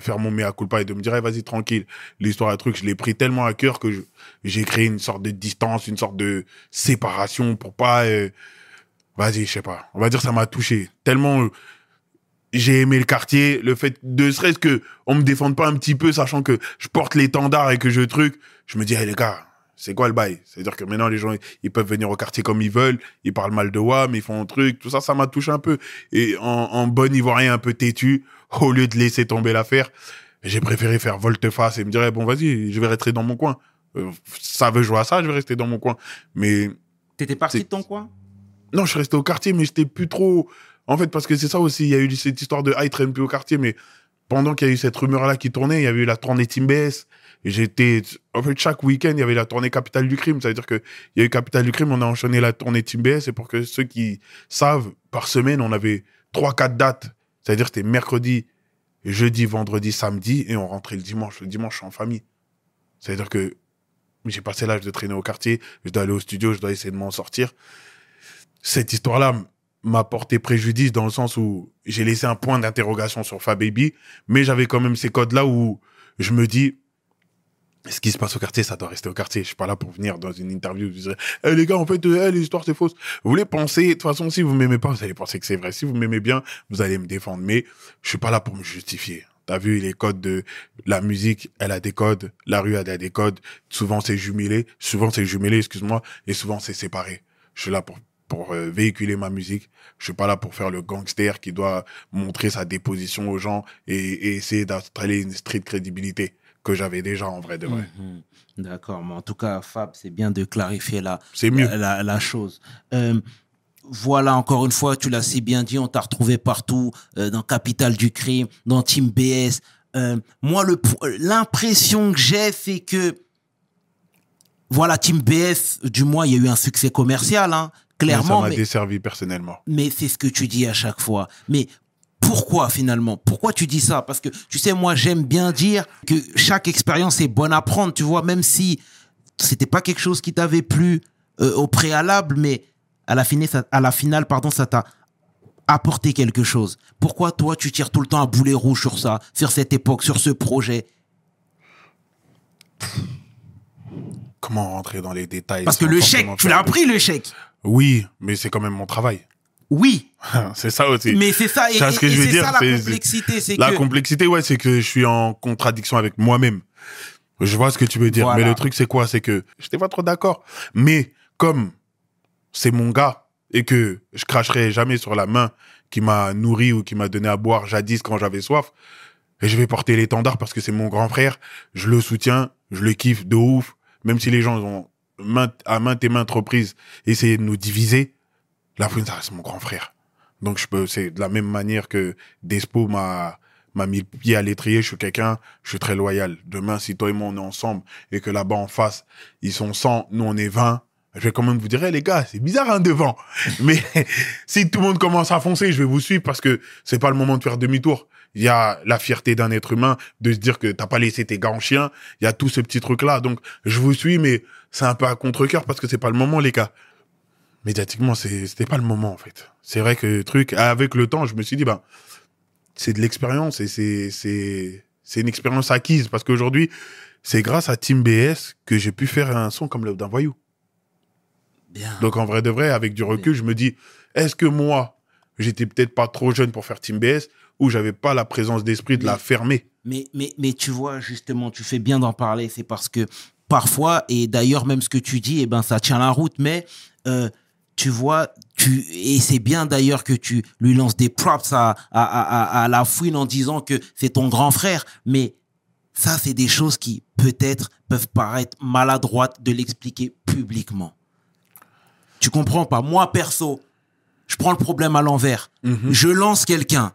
faire mon mea culpa et de me dire, Eh, vas-y, tranquille, l'histoire, un truc, je l'ai pris tellement à cœur que j'ai créé une sorte de distance, une sorte de séparation pour pas, euh, vas-y, je sais pas. On va dire, ça m'a touché. Tellement, euh, j'ai aimé le quartier, le fait de serait-ce que on me défende pas un petit peu, sachant que je porte l'étendard et que je truc, je me dis, hey, les gars, c'est quoi le bail? C'est-à-dire que maintenant, les gens, ils peuvent venir au quartier comme ils veulent, ils parlent mal de WAM, ils font un truc, tout ça, ça m'a touché un peu. Et en, en bon ivoirien un peu têtu, au lieu de laisser tomber l'affaire, j'ai préféré faire volte-face et me dire, eh, bon, vas-y, je vais rester dans mon coin. Euh, ça veut jouer à ça, je vais rester dans mon coin. Mais T'étais parti de ton coin? Non, je suis resté au quartier, mais j'étais plus trop. En fait, parce que c'est ça aussi, il y a eu cette histoire de ah, il traîne plus au quartier, mais pendant qu'il y a eu cette rumeur-là qui tournait, il y avait eu la tournée Team BS. Et J'étais. En fait, chaque week-end, il y avait la tournée Capitale du Crime. C'est-à-dire qu'il y a eu Capitale du Crime, on a enchaîné la tournée Team BS. Et pour que ceux qui savent, par semaine, on avait 3-4 dates. C'est-à-dire c'était mercredi, jeudi, vendredi, samedi, et on rentrait le dimanche. Le dimanche, je suis en famille. C'est-à-dire que j'ai passé l'âge de traîner au quartier, je dois aller au studio, je dois essayer de m'en sortir cette histoire-là m'a porté préjudice dans le sens où j'ai laissé un point d'interrogation sur Fababy, mais j'avais quand même ces codes-là où je me dis, ce qui se passe au quartier, ça doit rester au quartier. Je suis pas là pour venir dans une interview et dire, Eh, les gars, en fait, euh, eh, l'histoire c'est fausse. Vous voulez penser, de toute façon, si vous m'aimez pas, vous allez penser que c'est vrai. Si vous m'aimez bien, vous allez me défendre. Mais je suis pas là pour me justifier. T'as vu les codes de la musique, elle a des codes, la rue elle a des codes. Souvent c'est jumelé, souvent c'est jumelé, excuse-moi, et souvent c'est séparé. Je suis là pour pour euh, véhiculer ma musique. Je suis pas là pour faire le gangster qui doit montrer sa déposition aux gens et, et essayer d'installer une street crédibilité que j'avais déjà en vrai de vrai. Mhm. D'accord, mais en tout cas, Fab, c'est bien de clarifier la, mieux. la, la- la chose. Euh, voilà, encore une fois, tu l'as si bien dit, on t'a retrouvé partout, euh, dans Capital du Crime, dans Team BS. Euh, moi, l'impression que j'ai, c'est que, voilà, Team BS, du moins, il y a eu un succès commercial, hein, ça clairement, m'a mais, desservi personnellement. mais c'est ce que tu dis à chaque fois. Mais pourquoi finalement? Pourquoi tu dis ça? Parce que tu sais, moi j'aime bien dire que chaque expérience est bonne à prendre, tu vois, même si c'était pas quelque chose qui t'avait plu euh, au préalable, mais à la, finale, ça, à la finale, pardon, ça t'a apporté quelque chose. Pourquoi toi tu tires tout le temps à boulet rouge sur ça, sur cette époque, sur ce projet? Comment rentrer dans les détails? Parce que le chèque, tu l'as de- pris le chèque. Oui, mais c'est quand même mon travail. Oui, c'est ça aussi. mais c'est ça, et, vois ce que et- je veux c'est dire, ça la c'est- complexité, c'est La que complexité, ouais, c'est que je suis en contradiction avec moi-même. Je vois ce que tu veux dire. Voilà. Mais le truc, c'est quoi? C'est que je n'étais pas trop d'accord. Mais comme c'est mon gars et que je cracherai jamais sur la main qui m'a nourri ou qui m'a donné à boire jadis quand j'avais soif, et je vais porter l'étendard parce que c'est mon grand frère, je le soutiens, je le kiffe de ouf, même si les gens ont à maintes et maintes reprises essayé de nous diviser, la fouine, ça reste mon grand frère. Donc je peux, c'est de la même manière que Despo m'a m'a mis le pied à l'étrier, je suis quelqu'un, je suis très loyal. Demain, si toi et moi on est ensemble et que là-bas en face, ils sont 100, nous on est 20, je vais quand même vous dire, les gars, c'est bizarre hein, devant. Mais si tout le monde commence à foncer, je vais vous suivre parce que c'est pas le moment de faire demi-tour. Il y a la fierté d'un être humain de se dire que t'as pas laissé tes gars en chien. Il y a tout ce petit truc-là. Donc, je vous suis, mais c'est un peu à contre-cœur parce que c'est pas le moment, les gars. Médiatiquement, c'était pas le moment, en fait. C'est vrai que le truc, avec le temps, je me suis dit, ben, c'est de l'expérience et c'est, c'est, c'est une expérience acquise parce qu'aujourd'hui, c'est grâce à Team BS que j'ai pu faire un son comme l'œuvre d'un voyou. Bien. Donc en vrai de vrai, avec du recul, je me dis, est-ce que moi, j'étais peut-être pas trop jeune pour faire Team BS ou j'avais pas la présence d'esprit de la fermer Mais, mais, mais tu vois, justement, tu fais bien d'en parler. C'est parce que parfois, et d'ailleurs, même ce que tu dis, eh ben, ça tient la route. Mais euh, tu vois, tu, et c'est bien d'ailleurs que tu lui lances des props à, à, à, à la fouine en disant que c'est ton grand frère. Mais ça, c'est des choses qui, peut-être, peuvent paraître maladroites de l'expliquer publiquement. Tu comprends pas? Moi, perso, je prends le problème à l'envers. Je lance quelqu'un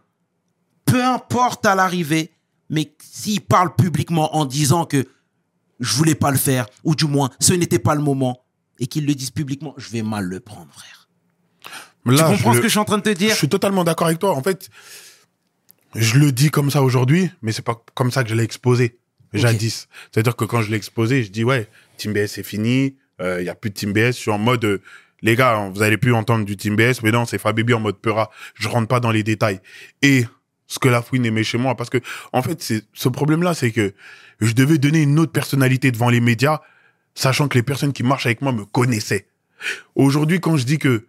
peu importe à l'arrivée, mais s'il parle publiquement en disant que je voulais pas le faire, ou du moins ce n'était pas le moment, et qu'il le dise publiquement, je vais mal le prendre, frère. Là, tu comprends je ce le- que je suis en train de te Je dire suis totalement d'accord avec toi. En fait, je le dis comme ça aujourd'hui, mais c'est pas comme ça que je l'ai exposé jadis. C'est-à-dire que quand je l'ai exposé, je dis ouais, Team BS c'est fini, il y a plus de Team BS. Je suis en mode euh, les gars, vous allez plus entendre du Team BS, mais non, c'est Fabibi en mode peura. Je rentre pas dans les détails. Et ce que la fouine aimait chez moi, parce que en fait, c'est ce problème-là, c'est que je devais donner une autre personnalité devant les médias, sachant que les personnes qui marchent avec moi me connaissaient. Aujourd'hui, quand je dis que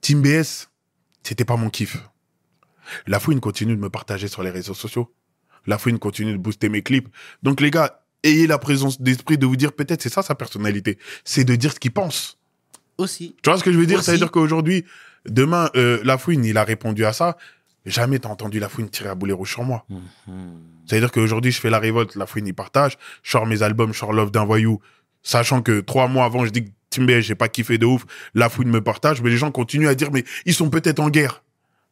Team BS, c'était pas mon kiff. La fouine continue de me partager sur les réseaux sociaux. La fouine continue de booster mes clips. Donc les gars, ayez la présence d'esprit de vous dire peut-être c'est ça sa personnalité, c'est de dire ce qu'il pense. Aussi. Tu vois ce que je veux dire? Aussi. Ça veut dire qu'aujourd'hui, demain, euh, la fouine, il a répondu à ça. Jamais t'as entendu la fouine tirer à boulet rouge sur moi. Ça veut dire qu'aujourd'hui, je fais la révolte, la fouine, il partage. Je sors mes albums, je sors Love d'un voyou, sachant que trois mois avant, je dis que Team BS, j'ai pas kiffé de ouf, la fouine me partage, mais les gens continuent à dire, mais ils sont peut-être en guerre.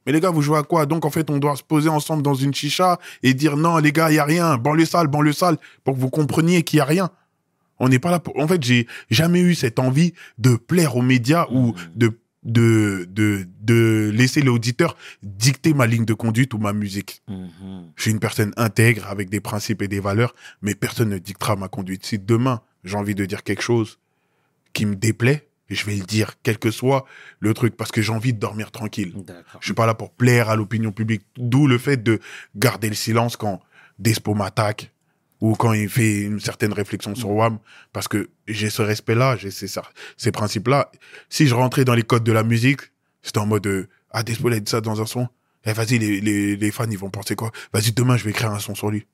Mais les gars, vous jouez à quoi? Donc, en fait, on doit se poser ensemble dans une chicha et dire, non, les gars, il y a rien, banlieue sale, banlieue sale, pour que vous compreniez qu'il y a rien. On n'est pas là pour... En fait, j'ai jamais eu cette envie de plaire aux médias ou de, de, de, de laisser l'auditeur dicter ma ligne de conduite ou ma musique. Je suis une personne intègre avec des principes et des valeurs, mais personne ne dictera ma conduite. Si demain j'ai envie de dire quelque chose qui me déplaît, je vais le dire, quel que soit le truc, parce que j'ai envie de dormir tranquille. Je suis pas là pour plaire à l'opinion publique. D'où le fait de garder le silence quand Despo m'attaque ou quand il fait une certaine réflexion sur WAM, parce que j'ai ce respect-là, j'ai ces, ces principes-là. Si je rentrais dans les codes de la musique, c'était en mode, euh, ah, Despo, il a dit ça dans un son. Eh, vas-y, les, les, les fans, ils vont penser quoi? Vas-y, demain, je vais écrire un son sur lui.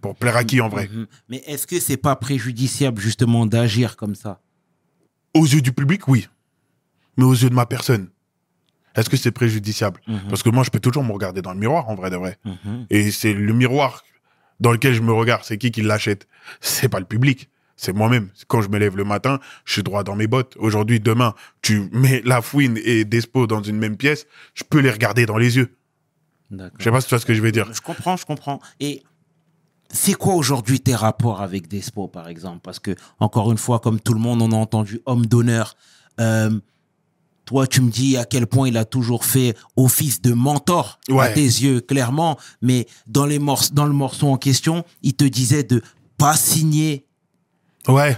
Pour plaire à qui, en vrai? Mhm. Mais est-ce que c'est pas préjudiciable justement d'agir comme ça? Aux yeux du public, oui. Mais aux yeux de ma personne, est-ce que c'est préjudiciable? Parce que moi, je peux toujours me regarder dans le miroir, en vrai de vrai. Mhm. Et c'est le miroir dans lequel je me regarde. C'est qui qui l'achète? C'est pas le public. C'est moi-même. Quand je me lève le matin, je suis droit dans mes bottes. Aujourd'hui, demain, tu mets la fouine et Despo dans une même pièce, je peux les regarder dans les yeux. Je sais pas si tu vois ce que je veux dire. Je comprends, je comprends. Et c'est quoi aujourd'hui tes rapports avec Despo, par exemple? Parce que, encore une fois, comme tout le monde, on a entendu homme d'honneur. Euh, toi, tu me dis à quel point il a toujours fait office de mentor à tes yeux, clairement. Mais dans, les morce- dans le morceau en question, il te disait de pas signer. Ouais.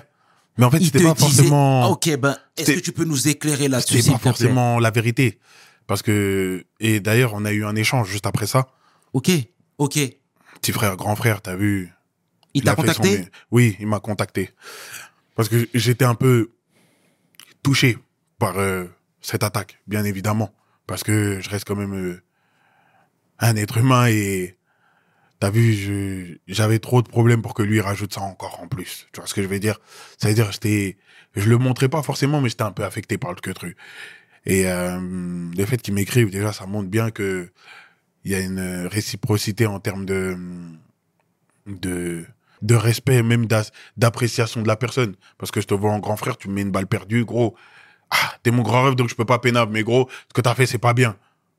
Mais en fait, Il c'était pas disait. forcément. Ok, ben, est-ce que tu peux nous éclairer là-dessus, C'était pas forcément la vérité. Parce que. Et d'ailleurs, on a eu un échange juste après ça. Ok, ok. Petit frère, grand frère, t'as vu? Il t'a son- contacté? Oui, il m'a contacté. Parce que j'étais un peu touché par euh, cette attaque, bien évidemment. Parce que je reste quand même euh, un être humain et t'as vu, j'avais trop de problèmes pour que lui rajoute ça encore en plus. Tu vois ce que je veux dire? Ça veut dire, j'étais, je le montrais pas forcément, mais j'étais un peu affecté par le queutru. Et euh, le fait qu'il m'écrive, déjà, ça montre bien que il y a une réciprocité en termes de de de respect, même d'appréciation de la personne. Parce que je te vois en grand frère, tu me mets une balle perdue, gros. Ah, t'es mon grand rêve, donc je peux pas pénable, mais gros, ce que t'as fait, c'est pas bien.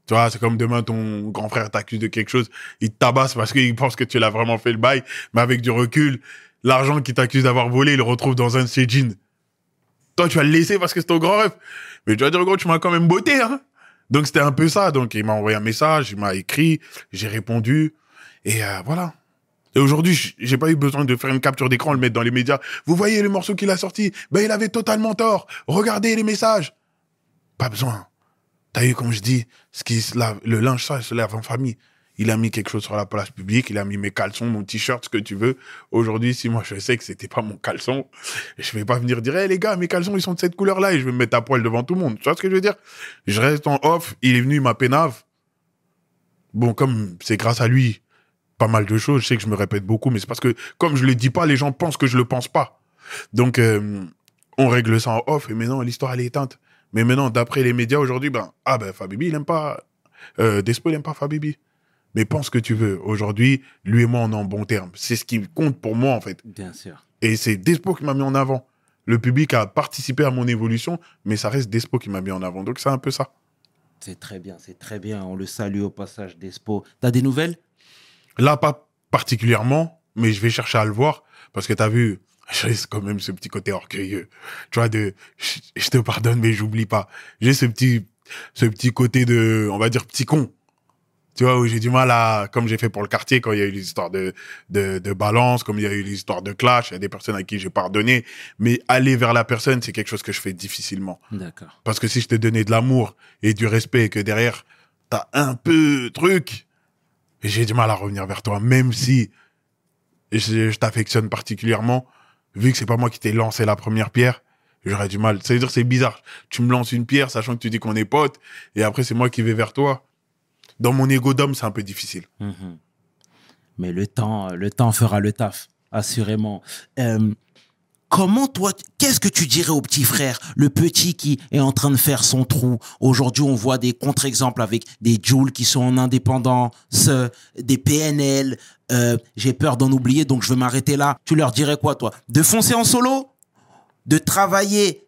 Tu vois, c'est comme demain, ton grand frère t'accuse de quelque chose, il te tabasse parce qu'il pense que tu l'as vraiment fait le bail, mais avec du recul, l'argent qu'il t'accuse d'avoir volé, il le retrouve dans un de ses jeans. Toi, tu vas le laisser parce que c'est ton grand rêve. Mais tu vas dire, gros, tu m'as quand même botté, hein. Donc, c'était un peu ça. Donc, il m'a envoyé un message, il m'a écrit, j'ai répondu. Et euh, voilà. Et aujourd'hui, j'ai pas eu besoin de faire une capture d'écran, le mettre dans les médias. Vous voyez le morceau qu'il a sorti? Ben, il avait totalement tort. Regardez les messages. Pas besoin. T'as eu, comme je dis, ce qui le linge sale se lave en famille. Il a mis quelque chose sur la place publique, il a mis mes caleçons, mon t-shirt, ce que tu veux. Aujourd'hui, si moi je sais que c'était pas mon caleçon, je vais pas venir dire, hé les gars, mes caleçons, ils sont de cette couleur-là et je vais me mettre à poil devant tout le monde. Tu vois ce que je veux dire? Je reste en off, il est venu, il m'a pénave. Bon, comme c'est grâce à lui, pas mal de choses, je sais que je me répète beaucoup, mais c'est parce que, comme je le dis pas, les gens pensent que je le pense pas. Donc, euh, on règle ça en off et maintenant, l'histoire, elle est éteinte. Mais maintenant, d'après les médias aujourd'hui, ben, ah ben, Fabibi, il aime pas, euh, Despo, il aime pas Fabibi. Mais pense ce que tu veux. Aujourd'hui, lui et moi, on est en bon terme. C'est ce qui compte pour moi, en fait. Bien sûr. Et c'est Despo qui m'a mis en avant. Le public a participé à mon évolution, mais ça reste Despo qui m'a mis en avant. Donc, c'est un peu ça. C'est très bien, c'est très bien. On le salue au passage d'Espo. T'as des nouvelles? Là, pas particulièrement, mais je vais chercher à le voir parce que t'as vu, j'ai quand même ce petit côté orgueilleux. Tu vois, de, je, je te pardonne, mais j'oublie pas. J'ai ce petit, ce petit côté de, on va dire, petit con. Tu vois, où j'ai du mal à, comme j'ai fait pour le quartier, quand il y a eu les histoires de, de, de balance, comme il y a eu les histoires de clash, il y a des personnes à qui j'ai pardonné. Mais aller vers la personne, c'est quelque chose que je fais difficilement. D'accord. Parce que si je te donnais de l'amour et du respect et que derrière, t'as un peu truc, j'ai du mal à revenir vers toi, même si je, t'affectionne particulièrement, vu que c'est pas moi qui t'ai lancé la première pierre, j'aurais du mal. C'est bizarre. Tu me lances une pierre, sachant que tu dis qu'on est potes, et après c'est moi qui vais vers toi. Dans mon ego d'homme, c'est un peu difficile. Mhm. Mais le temps, le temps fera le taf, assurément. Euh, comment toi, qu'est-ce que tu dirais au petit frère, le petit qui est en train de faire son trou? Aujourd'hui, on voit des contre-exemples avec des Jules qui sont en indépendance, euh, des PNL. euh, J'ai peur d'en oublier, donc je vais m'arrêter là. Tu leur dirais quoi, toi? De foncer en solo? De travailler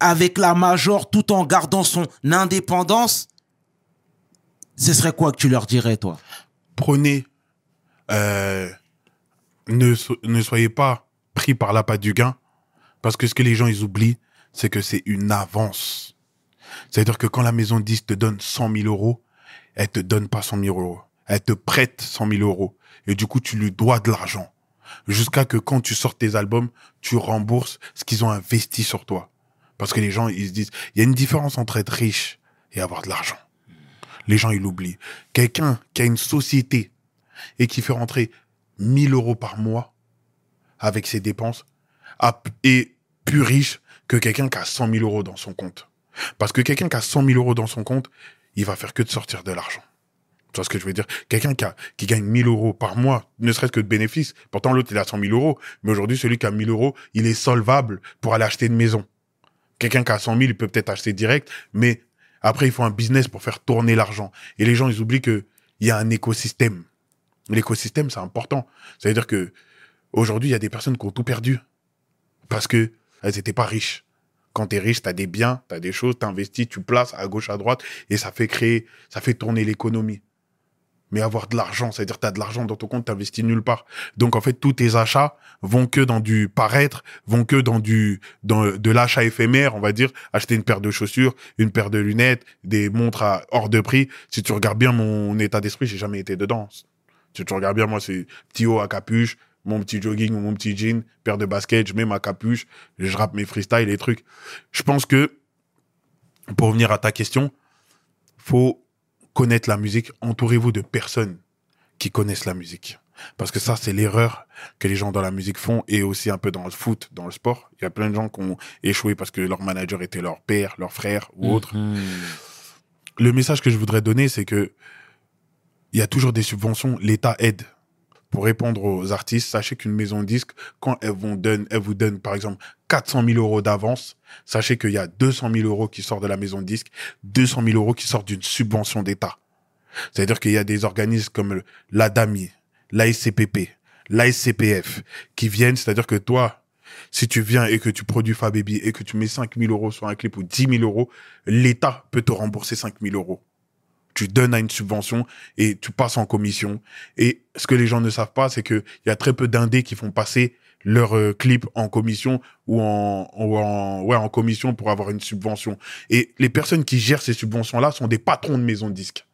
avec la major tout en gardant son indépendance? Ce serait quoi que tu leur dirais, toi? Prenez, euh, ne, so- ne soyez pas pris par l'appât du gain, parce que ce que les gens ils oublient, c'est que c'est une avance. C'est-à-dire que quand la maison 10 te donne 100 000 euros, elle te donne pas 100 000 euros. Elle te prête 100 000 euros. Et du coup, tu lui dois de l'argent. Jusqu'à que quand tu sortes tes albums, tu rembourses ce qu'ils ont investi sur toi. Parce que les gens, ils se disent, il y a une différence entre être riche et avoir de l'argent. Les gens, ils l'oublient. Quelqu'un qui a une société et qui fait rentrer 1000 euros par mois avec ses dépenses est plus riche que quelqu'un qui a 100 000 euros dans son compte. Parce que quelqu'un qui a 100 000 euros dans son compte, il va faire que de sortir de l'argent. Tu vois ce que je veux dire? Quelqu'un qui, gagne 1000 euros par mois, ne serait-ce que de bénéfices. Pourtant, l'autre, il a 100 000 euros. Mais aujourd'hui, celui qui a 1000 euros, il est solvable pour aller acheter une maison. Quelqu'un qui a 100 000, il peut peut-être acheter direct, mais après, il faut un business pour faire tourner l'argent. Et les gens, ils oublient que il y a un écosystème. L'écosystème, c'est important. Ça veut dire que aujourd'hui, il y a des personnes qui ont tout perdu parce que elles n'étaient pas riches. Quand tu es riche, tu as des biens, tu as des choses, tu investis, tu places à gauche, à droite, et ça fait créer, ça fait tourner l'économie. Mais avoir de l'argent, c'est-à-dire tu as de l'argent dans ton compte, tu investis nulle part. Donc en fait, tous tes achats vont que dans du paraître, vont que dans du dans de l'achat éphémère, on va dire, acheter une paire de chaussures, une paire de lunettes, des montres à hors de prix. Si tu regardes bien mon état d'esprit, j'ai jamais été dedans. Si tu regardes bien, moi, c'est petit haut à capuche, mon petit jogging ou mon petit jean, paire de baskets, je mets ma capuche, je rappe mes freestyles, les trucs. Je pense que, pour revenir à ta question, faut connaître la musique. Entourez-vous de personnes qui connaissent la musique. Parce que ça, c'est l'erreur que les gens dans la musique font et aussi un peu dans le foot, dans le sport. Il y a plein de gens qui ont échoué parce que leur manager était leur père, leur frère ou autre Mhm. le message que je voudrais donner, c'est que il y a toujours des subventions, l'État aide. Pour répondre aux artistes, sachez qu'une maison de disque, quand elle vous donne, vous donne par exemple 400 000 euros d'avance, sachez qu'il y a 200 000 euros qui sortent de la maison de disque, 200 000 euros qui sortent d'une subvention d'État. C'est-à-dire qu'il y a des organismes comme le- l'ADAMI, l'ASCPP, l'ASCPF qui viennent, c'est-à-dire que toi, si tu viens et que tu produis Fababy et que tu mets 5 000 euros sur un clip ou 10 000 euros, l'État peut te rembourser 5 000 euros. Tu donnes à une subvention et tu passes en commission. Et ce que les gens ne savent pas, c'est qu'il y a très peu d'indés qui font passer leur euh, clip en commission ou en, ou en, ouais, en commission pour avoir une subvention. Et les personnes qui gèrent ces subventions-là sont des patrons de maisons de disques.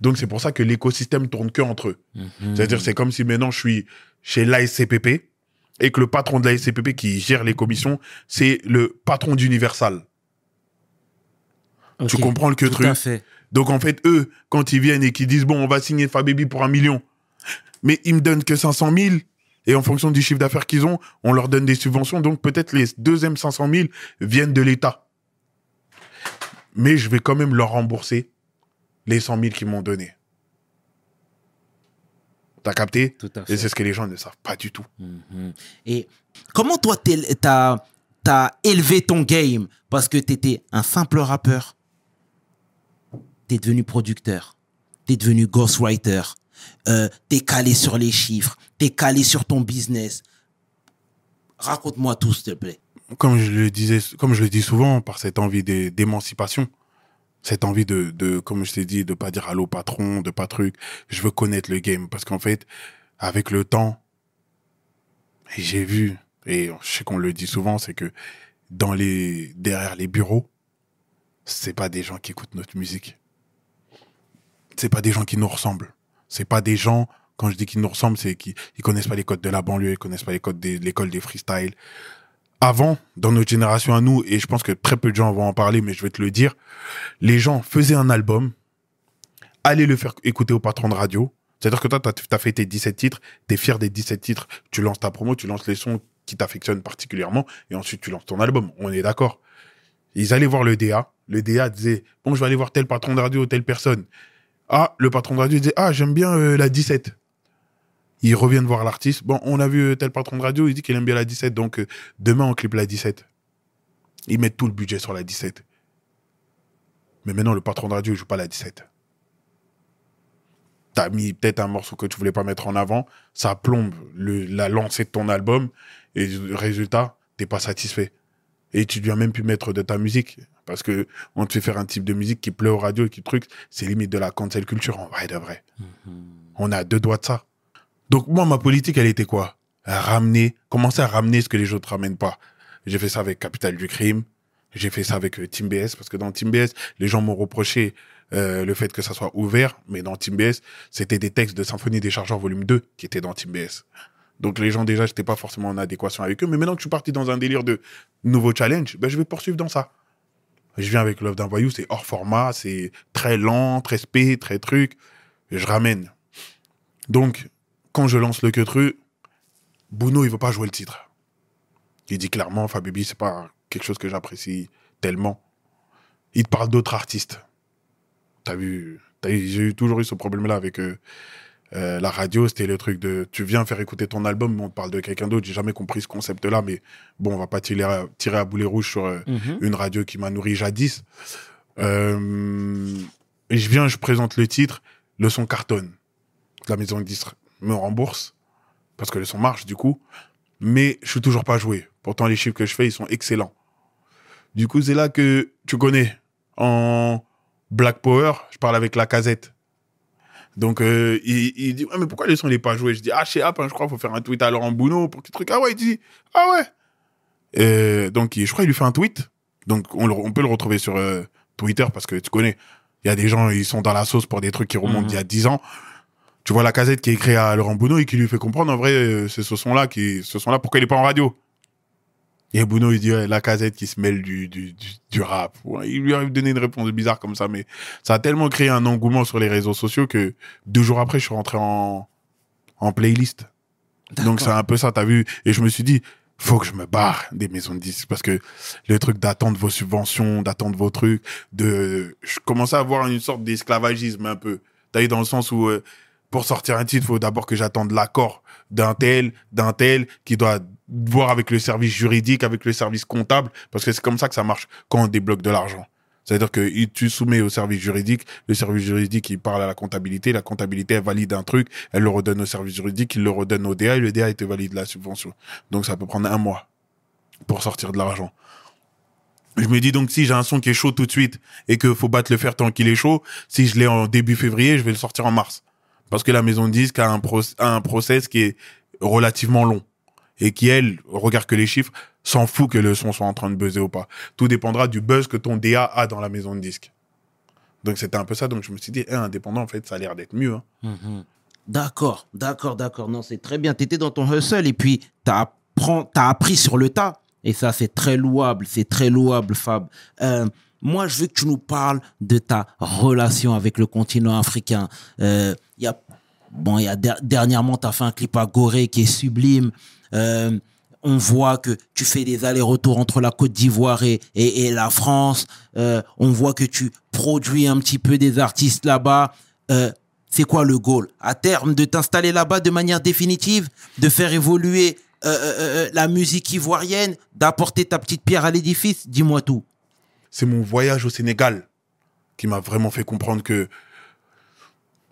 Donc c'est pour ça que l'écosystème tourne que entre eux. C'est-à-dire c'est comme si maintenant je suis chez l'ASCPP et que le patron de l'ASCPP qui gère les commissions, c'est le patron d'Universal. Tu comprends le que Tout truc? à fait. Donc en fait, eux, quand ils viennent et qu'ils disent, bon, on va signer Fababy pour un million, mais ils me donnent que 500 000, et en fonction du chiffre d'affaires qu'ils ont, on leur donne des subventions, donc peut-être les deuxièmes 500 000 viennent de l'État. Mais je vais quand même leur rembourser les 100 000 qu'ils m'ont donné. T'as capté? Tout à Et fait. c'est ce que les gens ne savent pas du tout. Mhm. Et comment toi, t'as as élevé ton game? Parce que t'étais un simple rappeur. T'es devenu producteur. T'es devenu ghostwriter. Euh, t'es calé sur les chiffres. T'es calé sur ton business. Raconte-moi tout, s'il te plaît. comme je le comme je le dis souvent, par cette envie d'é- d'émancipation, cette envie de, de, comme je t'ai dit, de pas dire allô patron, de pas truc. Je veux connaître le game parce qu'en fait, avec le temps, j'ai vu, et je sais qu'on le dit souvent, c'est que dans les, derrière les bureaux, c'est pas des gens qui écoutent notre musique. C'est pas des gens qui nous ressemblent. C'est pas des gens, quand je dis qu'ils nous ressemblent, c'est qu'ils ils connaissent pas les codes de la banlieue, ils connaissent pas les codes de l'école des freestyle, avant, dans notre génération à nous, et je pense que très peu de gens vont en parler, mais je vais te le dire, les gens faisaient un album, allaient le faire écouter au patron de radio. C'est-à-dire que toi, tu as, fait tes 17 titres, tu es fier des 17 titres, tu lances ta promo, tu lances les sons qui t'affectionnent particulièrement, et ensuite tu lances ton album. On est d'accord. Ils allaient voir le DA. Le DA disait, bon, je vais aller voir tel patron de radio, telle personne. Ah, le patron de radio disait, ah, j'aime bien euh, la 17 ils reviennent voir l'artiste. Bon, on a vu euh, tel patron de radio, il dit qu'il aime bien la 17, donc euh, demain on clip la 17. Ils mettent tout le budget sur la 17. Mais maintenant, le patron de radio, il joue pas la 17. T'as mis peut-être un morceau que tu voulais pas mettre en avant, ça plombe la lancée de ton album, et résultat, t'es pas satisfait. Et tu dois même plus mettre de ta musique. Parce que on te fait faire un type de musique qui plaît aux radios et qui truc, c'est limite de la cancel culture, en vrai de vrai. On a deux doigts de ça. Donc moi, ma politique, elle était quoi? À Ramener, commencer à ramener ce que les autres ramènent pas. J'ai fait ça avec Capital du Crime, j'ai fait ça avec euh, Team BS, parce que dans Team BS, les gens m'ont reproché euh, le fait que ça soit ouvert, mais dans Team BS, c'était des textes de Symphonie des Chargeurs volume 2 qui étaient dans Team BS. Donc les gens déjà, j'étais pas forcément en adéquation avec eux, mais maintenant que je suis parti dans un délire de nouveau challenge, ben, je vais poursuivre dans ça. Je viens avec Love d'un voyou, c'est hors format, c'est très lent, très spé, très truc. Je ramène. Donc, quand je lance le queutru, Bouno, il veut pas jouer le titre. Il dit clairement, Fabibi, c'est pas quelque chose que j'apprécie tellement. Il te parle d'autres artistes. T'as vu, j'ai toujours eu ce problème-là avec euh, euh, la radio. C'était le truc de, tu viens faire écouter ton album, mais on te parle de quelqu'un d'autre. J'ai jamais compris ce concept-là, mais bon, on va pas tirer à, tirer à boulet rouge sur euh, une radio qui m'a nourri jadis. Euh, et je viens, je présente le titre, le son cartonne. La maison de disques me rembourse parce que le son marche du coup, mais je suis toujours pas joué. Pourtant les chiffres que je fais, ils sont excellents. Du coup, c'est là que tu connais en Black Power, je parle avec la casette. Donc euh, il, il dit ouais, mais pourquoi les sons n'est pas joué Je dis ah chez App, hein, je crois faut faire un tweet à Laurent Bouno pour qu'il truc. Ah ouais, il dit ah ouais. Euh, donc il- je crois qu'il lui fait un tweet. Donc on, le- on peut le retrouver sur euh, Twitter parce que tu connais, il y a des gens ils sont dans la sauce pour des trucs qui remontent Mhm. d'il y a 10 ans. Tu vois la casette qui est écrite à Laurent Bouno et qui lui fait comprendre en vrai c'est ce son là qui ce son là pourquoi il est pas en radio? Et Bouno il dit ouais, la casette qui se mêle du du, du, du rap. Ouais, il lui a donné une réponse bizarre comme ça mais ça a tellement créé un engouement sur les réseaux sociaux que deux jours après je suis rentré en en playlist. Donc c'est un peu ça, t'as vu. Et je me suis dit, faut que je me barre des maisons de disques parce que le truc d'attendre vos subventions, d'attendre vos trucs, de, je commençais à avoir une sorte d'esclavagisme un peu. T'as vu dans le sens où euh, pour sortir un titre, faut d'abord que j'attende l'accord d'un tel, d'un tel qui doit voir avec le service juridique, avec le service comptable, parce que c'est comme ça que ça marche quand on débloque de l'argent. C'est-à-dire que tu soumets au service juridique, le service juridique, il parle à la comptabilité, la comptabilité, elle valide un truc, elle le redonne au service juridique, il le redonne au DA, et le DA, il te valide la subvention. Donc ça peut prendre un mois pour sortir de l'argent. Je me dis donc si j'ai un son qui est chaud tout de suite et que faut battre le fer tant qu'il est chaud, si je l'ai en début février, je vais le sortir en mars. Parce que la maison de disque a un, a un process qui est relativement long et qui, elle, regarde que les chiffres, s'en fout que le son soit en train de buzzer ou pas. Tout dépendra du buzz que ton DA a dans la maison de disque. Donc c'était un peu ça, donc je me suis dit, eh, indépendant, en fait, ça a l'air d'être mieux. hein. D'accord, d'accord, d'accord. Non, c'est très bien. Tu étais dans ton hustle et puis tu as, appris sur le tas. Et ça, c'est très louable. C'est très louable, Fab. Euh, moi, je veux que tu nous parles de ta relation avec le continent africain. Euh, Il y a, bon, y a der- dernièrement, tu as fait un clip à Gorée qui est sublime. Euh, on voit que tu fais des allers-retours entre la Côte d'Ivoire et, la France. Euh, on voit que tu produis un petit peu des artistes là-bas. Euh, c'est quoi le goal? À terme, de t'installer là-bas de manière définitive, de faire évoluer la musique ivoirienne, d'apporter ta petite pierre à l'édifice? Dis-moi tout. c'est mon voyage au Sénégal qui m'a vraiment fait comprendre que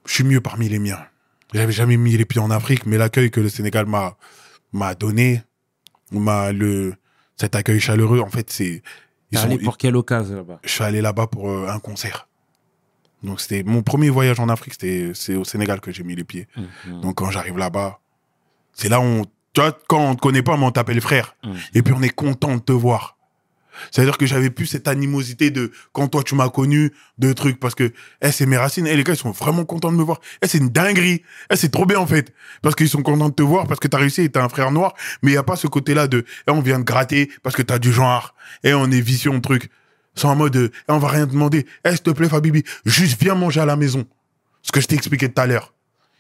je suis mieux parmi les miens. J'avais jamais mis les pieds en Afrique, mais l'accueil que le Sénégal m'a m'a donné, m'a le cet accueil chaleureux, en fait, c'est T'es allé pour quelle occasion là-bas? je suis allé là-bas pour euh, un concert. Donc c'était mon premier voyage en Afrique, c'était c'est au Sénégal que j'ai mis les pieds. Donc quand j'arrive là-bas, c'est là où on, tu vois, quand on te connaît pas, mais on t'appelle frère. Et puis on est content de te voir. C'est-à-dire que j'avais plus cette animosité de quand toi tu m'as connu, de trucs parce que eh, c'est mes racines. Eh, les gars ils sont vraiment contents de me voir. Eh, c'est une dinguerie. Eh, c'est trop bien en fait parce qu'ils sont contents de te voir parce que t'as réussi et t'as un frère noir. Mais il y a pas ce côté-là de eh, on vient de gratter parce que t'as du genre. Et on est vision truc. C'est en mode eh, on va rien te demander. Eh, s'il te plaît Fabibi, juste viens manger à la maison. Ce que je t'ai expliqué tout à l'heure.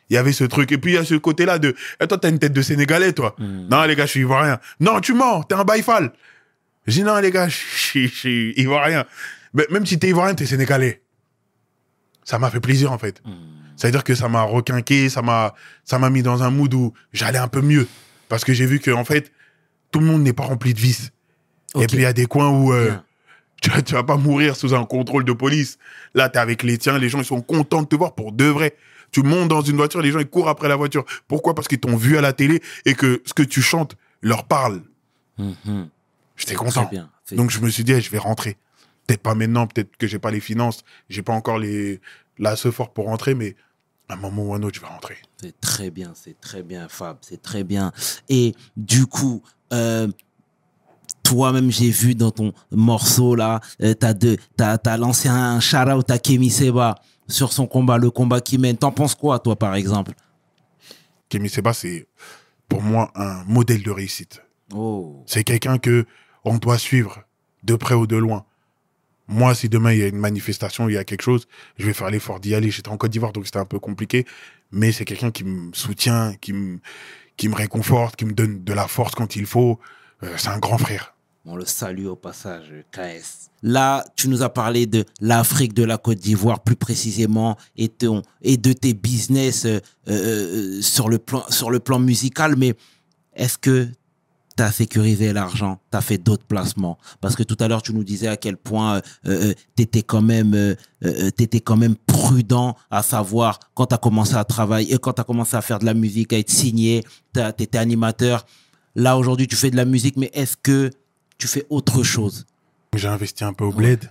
Il y avait ce truc. Et puis, il y a ce côté-là de, eh, toi, t'as une tête de Sénégalais, toi. Non, les gars, je suis Ivoirien. Non, tu mens, t'es un baïfal. J'ai dit, non, les gars, je suis- Ivoirien. Mais même si t'es Ivoirien, t'es Sénégalais. Ça m'a fait plaisir, en fait. C'est-à-dire que ça m'a requinqué, ça m'a, ça m'a mis dans un mood où j'allais un peu mieux. Parce que j'ai vu que, en fait, tout le monde n'est pas rempli de vices. Et puis, il y a des coins où, euh, tu, vas- tu vas pas mourir sous un contrôle de police. Là, t'es avec les tiens, les gens, ils sont contents de te voir pour de vrai. Tu montes dans une voiture, les gens, ils courent après la voiture. Pourquoi? Parce qu'ils t'ont vu à la télé et que ce que tu chantes leur parle. Mhm. J'étais content. bien. Donc, je me suis dit, je vais rentrer. Peut-être pas maintenant, peut-être que j'ai pas les finances, j'ai pas encore les, l'asse fort pour rentrer, mais à un moment ou un autre, je vais rentrer. C'est très bien, c'est très bien, Fab, c'est très bien. Et du coup, euh, toi-même, j'ai vu dans ton morceau là, euh, t'as t'as, t'as lancé un shout-out à Kemi Seba sur son combat, le combat qui mène. T'en penses quoi, toi, par exemple? Kémy Seba, c'est pour moi un modèle de réussite. Oh, C'est quelqu'un que on doit suivre de près ou de loin. Moi, si demain il y a une manifestation, il y a quelque chose, je vais faire l'effort d'y aller. J'étais en Côte d'Ivoire, donc c'était un peu compliqué. Mais c'est quelqu'un qui me soutient, qui me, qui me réconforte, qui me donne de la force quand il faut. Euh, c'est un grand frère. on le salue au passage, KS. Là, tu nous as parlé de l'Afrique, de la Côte d'Ivoire, plus précisément, et, ton, et de tes business euh, euh, sur, le plan, sur le plan musical, mais est-ce que tu as sécurisé l'argent, tu as fait d'autres placements Parce que tout à l'heure, tu nous disais à quel point quand même euh, euh, t'étais quand même prudent à savoir quand tu as commencé à travailler, et quand tu as commencé à faire de la musique, à être signé, tu étais animateur. Là, aujourd'hui, tu fais de la musique, mais est-ce que tu fais autre chose? J'ai investi un peu au bled.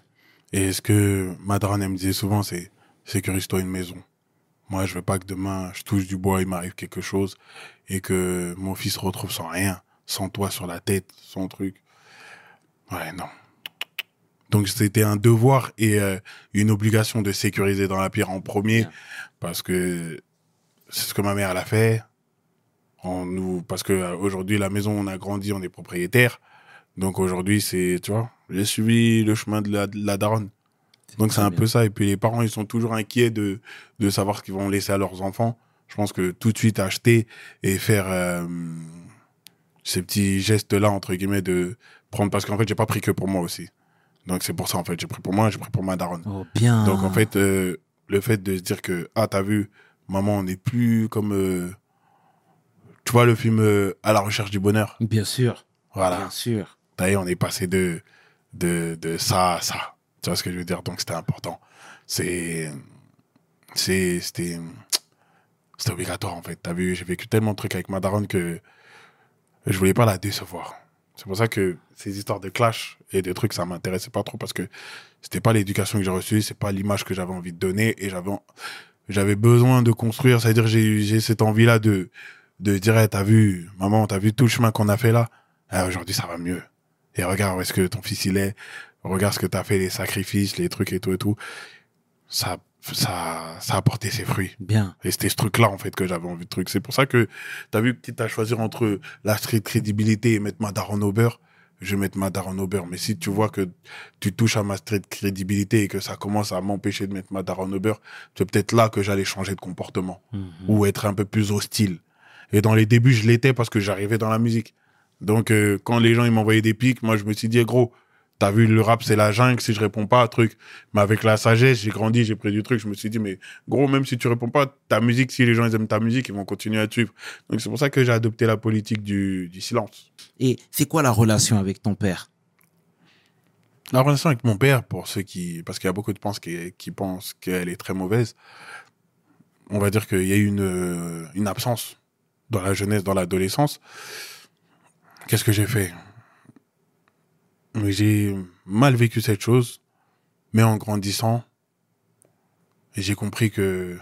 Et ce que Madran me disait souvent, c'est sécurise-toi une maison. Moi, je veux pas que demain, je touche du bois, il m'arrive quelque chose et que mon fils se retrouve sans rien, sans toit sur la tête, sans truc. Ouais, non. Donc, c'était un devoir et euh, une obligation de sécuriser dans la pierre en premier parce que c'est ce que ma mère elle a fait. On nous, parce que euh, aujourd'hui, la maison, on a grandi, on est propriétaire. Donc aujourd'hui, c'est, tu vois, j'ai suivi le chemin de la, de la daronne. Donc c'est un bien. peu ça. Et puis les parents, ils sont toujours inquiets de, de savoir ce qu'ils vont laisser à leurs enfants. Je pense que tout de suite acheter et faire euh, ces petits gestes-là, entre guillemets, de prendre. Parce qu'en fait, j'ai pas pris que pour moi aussi. Donc c'est pour ça, en fait. J'ai pris pour moi, j'ai pris pour ma daronne. Oh, bien. Donc en fait, euh, le fait de se dire que, ah, t'as vu, maman, on n'est plus comme. euh, tu vois le film euh, À la recherche du bonheur Bien sûr. Voilà. Bien sûr. D'ailleurs, on est passé de, de, de ça à ça. Tu vois ce que je veux dire? Donc, c'était important. C'est. c'est- C'était. C'était obligatoire, en fait. T'as vu, j'ai vécu tellement de trucs avec ma daronne que je voulais pas la décevoir. C'est pour ça que ces histoires de clash et de trucs, ça m'intéressait pas trop parce que c'était pas l'éducation que j'ai reçue, c'est pas l'image que j'avais envie de donner et j'avais, besoin de construire. C'est-à-dire, j'ai, j'ai cette envie-là de, de dire, hey, t'as vu, maman, t'as vu tout le chemin qu'on a fait là? Ah, aujourd'hui, ça va mieux. Et regarde où est-ce que ton fils il est. Regarde ce que t'as fait, les sacrifices, les trucs et tout et tout. Ça, ça, ça a porté ses fruits. Bien. Et c'était ce truc-là, en fait, que j'avais envie de truc. C'est pour ça que, t'as vu, quitte à choisir entre la street crédibilité et mettre ma daronne au beurre, je vais mettre ma daronne au beurre. Mais si tu vois que tu touches à ma street crédibilité et que ça commence à m'empêcher de mettre ma daronne au beurre, c'est peut-être là que j'allais changer de comportement. Ou être un peu plus hostile. Et dans les débuts, je l'étais parce que j'arrivais dans la musique. Donc, euh, quand les gens, ils m'envoyaient des pics, moi, je me suis dit, eh, gros, T'as vu, le rap, c'est la jungle, si je réponds pas, truc. Mais avec la sagesse, j'ai grandi, j'ai pris du truc, je me suis dit, mais gros, même si tu réponds pas, ta musique, si les gens ils aiment ta musique, ils vont continuer à te suivre. Donc c'est pour ça que j'ai adopté la politique du, du silence. Et c'est quoi la relation avec ton père? La relation avec mon père, pour ceux qui, parce qu'il y a beaucoup de gens qui, qui pensent qu'elle est très mauvaise, on va dire qu'il y a eu une, une absence dans la jeunesse, dans l'adolescence. Qu'est-ce que j'ai fait? J'ai mal vécu cette chose, mais en grandissant, j'ai compris que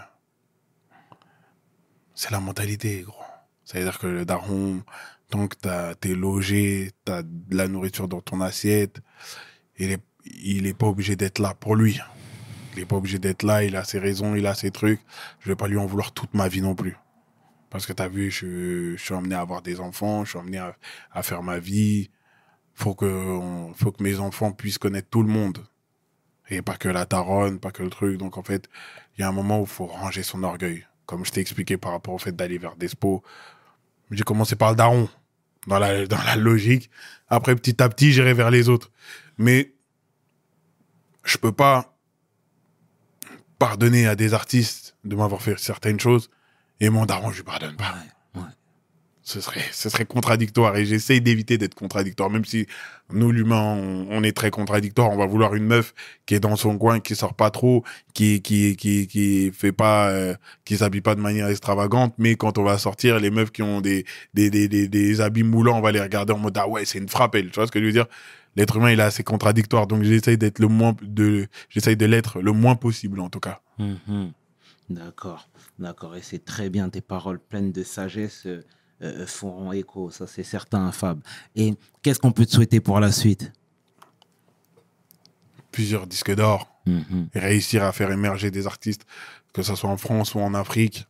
c'est la mentalité, gros. C'est-à-dire que le daron, donc t'as- t'es logé, t'as de la nourriture dans ton assiette, il est, il est pas obligé d'être là pour lui. Il est pas obligé d'être là, il a ses raisons, il a ses trucs. Je vais pas lui en vouloir toute ma vie non plus. Parce que t'as vu, je, suis emmené à avoir des enfants, je suis emmené à faire ma vie. Faut que, faut que mes enfants puissent connaître tout le monde. Et pas que la taronne, pas que le truc. Donc en fait, il y a un moment où il faut ranger son orgueil. Comme je t'ai expliqué par rapport au fait d'aller vers Despo. J'ai commencé par le daron, dans la, dans la logique. Après, petit à petit, j'irai vers les autres. Mais je peux pas pardonner à des artistes de m'avoir fait certaines choses et mon daron, je lui pardonne pas. Ce serait, ce serait contradictoire et j'essaye d'éviter d'être contradictoire, même si nous, l'humain, on, est très contradictoire. On va vouloir une meuf qui est dans son coin, qui sort pas trop, qui, qui, qui, qui fait pas, euh, qui s'habille pas de manière extravagante, mais quand on va sortir, les meufs qui ont des, des, des, des, des habits moulants, on va les regarder en mode, ah ouais, c'est une frappe, elle. Tu vois ce que je veux dire? L'être humain, il est assez contradictoire, donc j'essaye d'être le moins, de, j'essaye de l'être le moins possible, en tout cas. Mhm. D'accord, d'accord. Et c'est très bien, tes paroles pleines de sagesse euh, euh, feront écho, ça c'est certain, Fab. Et qu'est-ce qu'on peut te souhaiter pour la suite? Plusieurs disques d'or. Mhm. et réussir à faire émerger des artistes, que ce soit en France ou en Afrique.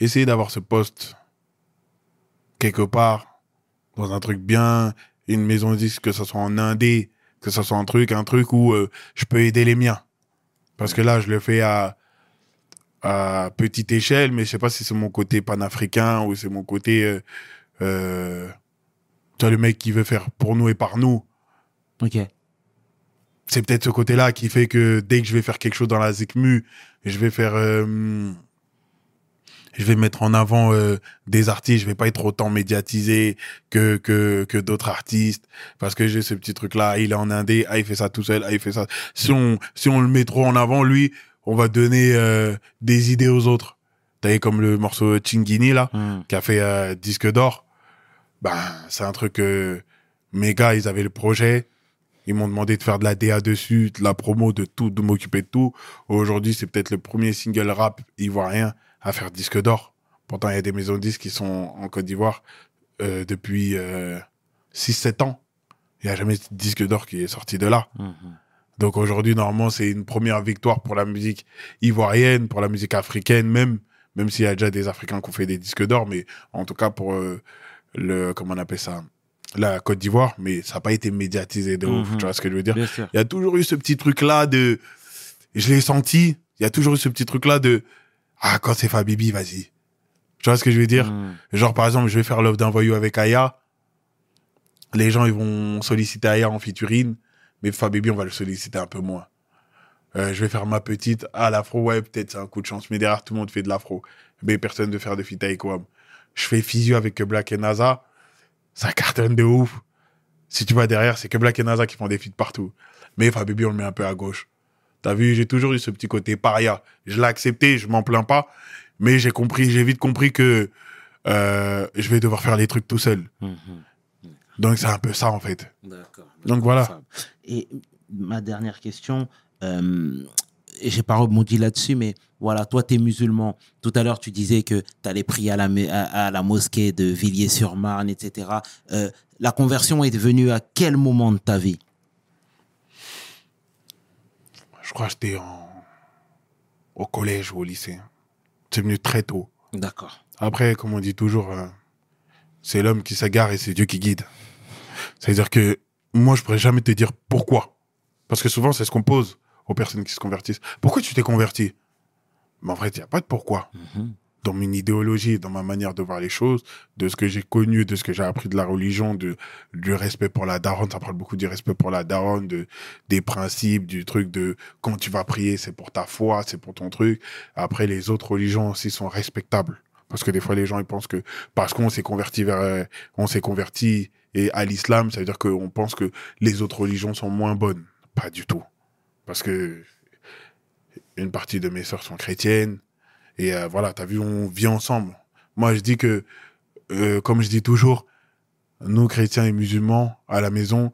Essayer d'avoir ce poste quelque part, dans un truc bien, une maison de disques, que ce soit en indé, que ce soit un truc, un truc où euh, je peux aider les miens. Parce que là, je le fais à, à petite échelle, mais je sais pas si c'est mon côté panafricain ou c'est mon côté, euh, euh, tu vois, le mec qui veut faire pour nous et par nous. Ok. c'est peut-être ce côté-là qui fait que dès que je vais faire quelque chose dans la ZICMU, je vais faire, euh, je vais mettre en avant des artistes, je vais pas être autant médiatisé que que que d'autres artistes. Parce que j'ai ce petit truc-là, ah, il est en indé, ah il fait ça tout seul, ah il fait ça. Si on si on le met trop en avant, lui, on va donner euh, des idées aux autres. T'as vu comme le morceau Chingini là, Mhm. qui a fait euh, disque d'or. Ben c'est un truc. Euh, mes gars, ils avaient le projet. Ils m'ont demandé de faire de la DA dessus, de la promo, de tout, de m'occuper de tout. Aujourd'hui, c'est peut-être le premier single rap ivoirien à faire disque d'or. Pourtant, il y a des maisons de disques qui sont en Côte d'Ivoire euh, depuis euh, 6-7 ans. Il n'y a jamais de disque d'or qui est sorti de là. Mhm. Donc aujourd'hui, normalement, c'est une première victoire pour la musique ivoirienne, pour la musique africaine même, même s'il y a déjà des Africains qui ont fait des disques d'or, mais en tout cas pour euh, le, comment on appelle ça, la Côte d'Ivoire, mais ça n'a pas été médiatisé de ouf, Mhm. tu vois ce que je veux dire? Il y a toujours eu ce petit truc-là de, je l'ai senti, il y a toujours eu ce petit truc-là de, ah, quand c'est Fabibi, vas-y. Tu vois ce que je veux dire? Mhm. Genre, par exemple, je vais faire l'offre d'un voyou avec Aya. Les gens, ils vont solliciter Aya en featuring. Mais Fabibi, on va le solliciter un peu moins. Euh, je vais faire ma petite. Ah, l'afro, ouais, peut-être c'est un coup de chance. Mais derrière, tout le monde fait de l'afro. Mais personne ne faire de feat avec Wam. Je fais physio avec Black et NASA. Ça cartonne de ouf. Si tu vas derrière, c'est que Black et NASA qui font des feats partout. Mais Fabibi, on le met un peu à gauche. T'as vu, j'ai toujours eu ce petit côté paria. Je l'ai accepté, je m'en plains pas. Mais j'ai compris, j'ai vite compris que euh, je vais devoir faire les trucs tout seul. Mhm. Donc c'est un peu ça en fait. D'accord. Donc voilà. Et ma dernière question, euh, et j'ai pas rebondi là-dessus, mais voilà, toi, tu es musulman. Tout à l'heure, tu disais que tu allais prier à la, me- à, à la mosquée de Villiers-sur-Marne, etc. Euh, la conversion est venue à quel moment de ta vie? Je crois que j'étais en... au collège ou au lycée. C'est venu très tôt. D'accord. Après, comme on dit toujours, euh, c'est l'homme qui s'égare et c'est Dieu qui guide. C'est-à-dire que moi, je pourrais jamais te dire pourquoi. Parce que souvent, c'est ce qu'on pose aux personnes qui se convertissent. Pourquoi tu t'es converti? Mais en fait, il n'y a pas de pourquoi. Dans mon idéologie, dans ma manière de voir les choses, de ce que j'ai connu, de ce que j'ai appris de la religion, de, du respect pour la daronne, ça parle beaucoup du respect pour la daronne, de, des principes, du truc de quand tu vas prier, c'est pour ta foi, c'est pour ton truc. Après, les autres religions aussi sont respectables. Parce que des fois, les gens, ils pensent que parce qu'on s'est converti vers, euh, on s'est converti et à l'islam, ça veut dire qu'on pense que les autres religions sont moins bonnes. Pas du tout. Parce que une partie de mes sœurs sont chrétiennes. Et euh, voilà, t'as vu, on vit ensemble. Moi, je dis que, euh, comme je dis toujours, nous, chrétiens et musulmans, à la maison,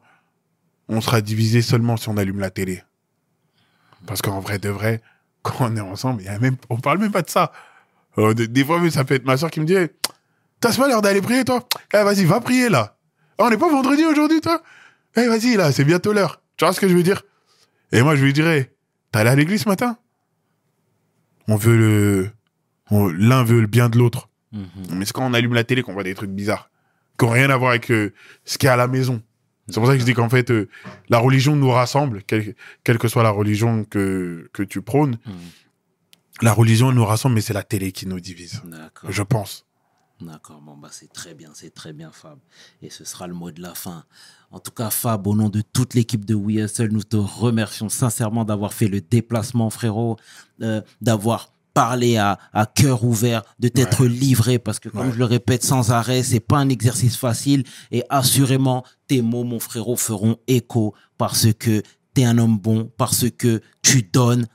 on sera divisés seulement si on allume la télé. Parce qu'en vrai de vrai, quand on est ensemble, y a même, on parle même pas de ça. Euh, des, des fois, ça peut être ma soeur qui me dit T'as pas l'air d'aller prier, toi? Eh, vas-y, va prier, là. Ah, on n'est pas vendredi aujourd'hui, toi? Eh, vas-y, là, c'est bientôt l'heure. Tu vois ce que je veux dire? Et moi, je lui dirais T'es allé à l'église ce matin? On veut le. L'un veut le bien de l'autre. Mais c'est quand on allume la télé qu'on voit des trucs bizarres. Qui n'ont rien à voir avec euh, ce qu'il y a à la maison. C'est pour ça que je dis qu'en fait, euh, la religion nous rassemble, quelle, quelle que soit la religion que, que tu prônes. La religion nous rassemble, mais c'est la télé qui nous divise. Je pense. D'accord, bon, bah, c'est très bien, c'est très bien, Fab. Et ce sera le mot de la fin. En tout cas, Fab, au nom de toute l'équipe de We Hustle, nous te remercions sincèrement d'avoir fait le déplacement, frérot, euh, d'avoir parlé à, à cœur ouvert, de t'être livré, parce que comme Ouais. je le répète sans arrêt, c'est pas un exercice facile. Et assurément, tes mots, mon frérot, feront écho parce que t'es un homme bon, parce que tu donnes,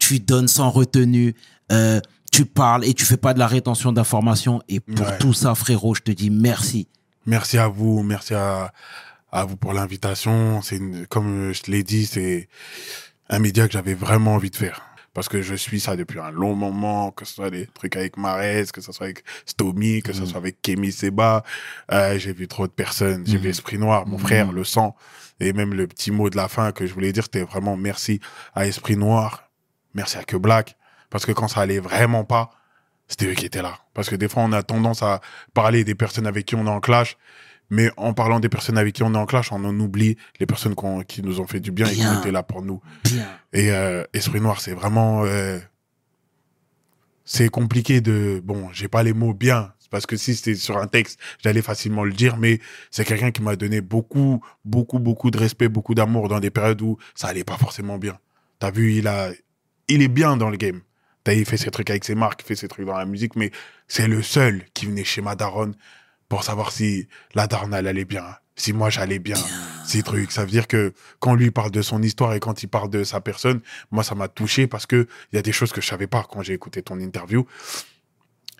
tu donnes sans retenue. euh, tu parles et tu fais pas de la rétention d'informations. Et pour Ouais. tout ça, frérot, je te dis merci. Merci à vous, merci à, à vous pour l'invitation. C'est comme je te l'ai dit, c'est un média que j'avais vraiment envie de faire. Parce que je suis ça depuis un long moment, que ce soit des trucs avec Marès, que ce soit avec Stomy, que ce soit avec Kémy Seba. Euh, j'ai vu trop de personnes. J'ai vu Esprit Noir, mon frère, le sang. Et même le petit mot de la fin que je voulais dire, c'était vraiment merci à Esprit Noir, merci à Que Black. Parce que quand ça allait vraiment pas, c'était eux qui étaient là. Parce que des fois, on a tendance à parler des personnes avec qui on est en clash, mais en parlant des personnes avec qui on est en clash, on en oublie les personnes qui nous ont fait du bien, et qui ont été là pour nous. Bien. Et euh, Esprit Noir, c'est vraiment... euh, c'est compliqué de... Bon, j'ai pas les mots bien, parce que si c'était sur un texte, j'allais facilement le dire, mais c'est quelqu'un qui m'a donné beaucoup, beaucoup, beaucoup de respect, beaucoup d'amour dans des périodes où ça allait pas forcément bien. T'as vu, il a... Il est bien dans le game. Il fait ses trucs avec ses marques, il fait ses trucs dans la musique, mais c'est le seul qui venait chez ma daronne pour savoir si la daronne elle allait bien, si moi j'allais bien, ces trucs. Ça veut dire que quand lui parle de son histoire et quand il parle de sa personne, moi ça m'a touché parce que il y a des choses que je savais pas quand j'ai écouté ton interview.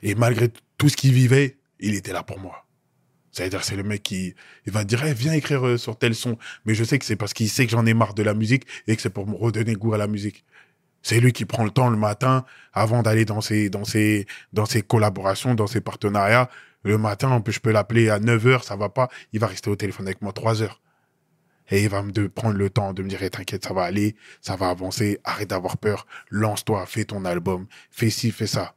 Et malgré tout ce qu'il vivait, il était là pour moi. C'est-à-dire, c'est le mec qui il va dire, Eh, viens écrire euh, sur tel son. Mais je sais que c'est parce qu'il sait que j'en ai marre de la musique et que c'est pour me redonner goût à la musique. C'est lui qui prend le temps le matin avant d'aller dans ses, dans collaborations, dans ses partenariats. Le matin, je peux l'appeler à 9 heures, ça va pas. Il va rester au téléphone avec moi 3 heures. Et il va me de prendre le temps de me dire, Eh, t'inquiète, ça va aller, ça va avancer, arrête d'avoir peur, lance-toi, fais ton album, fais ci, fais ça.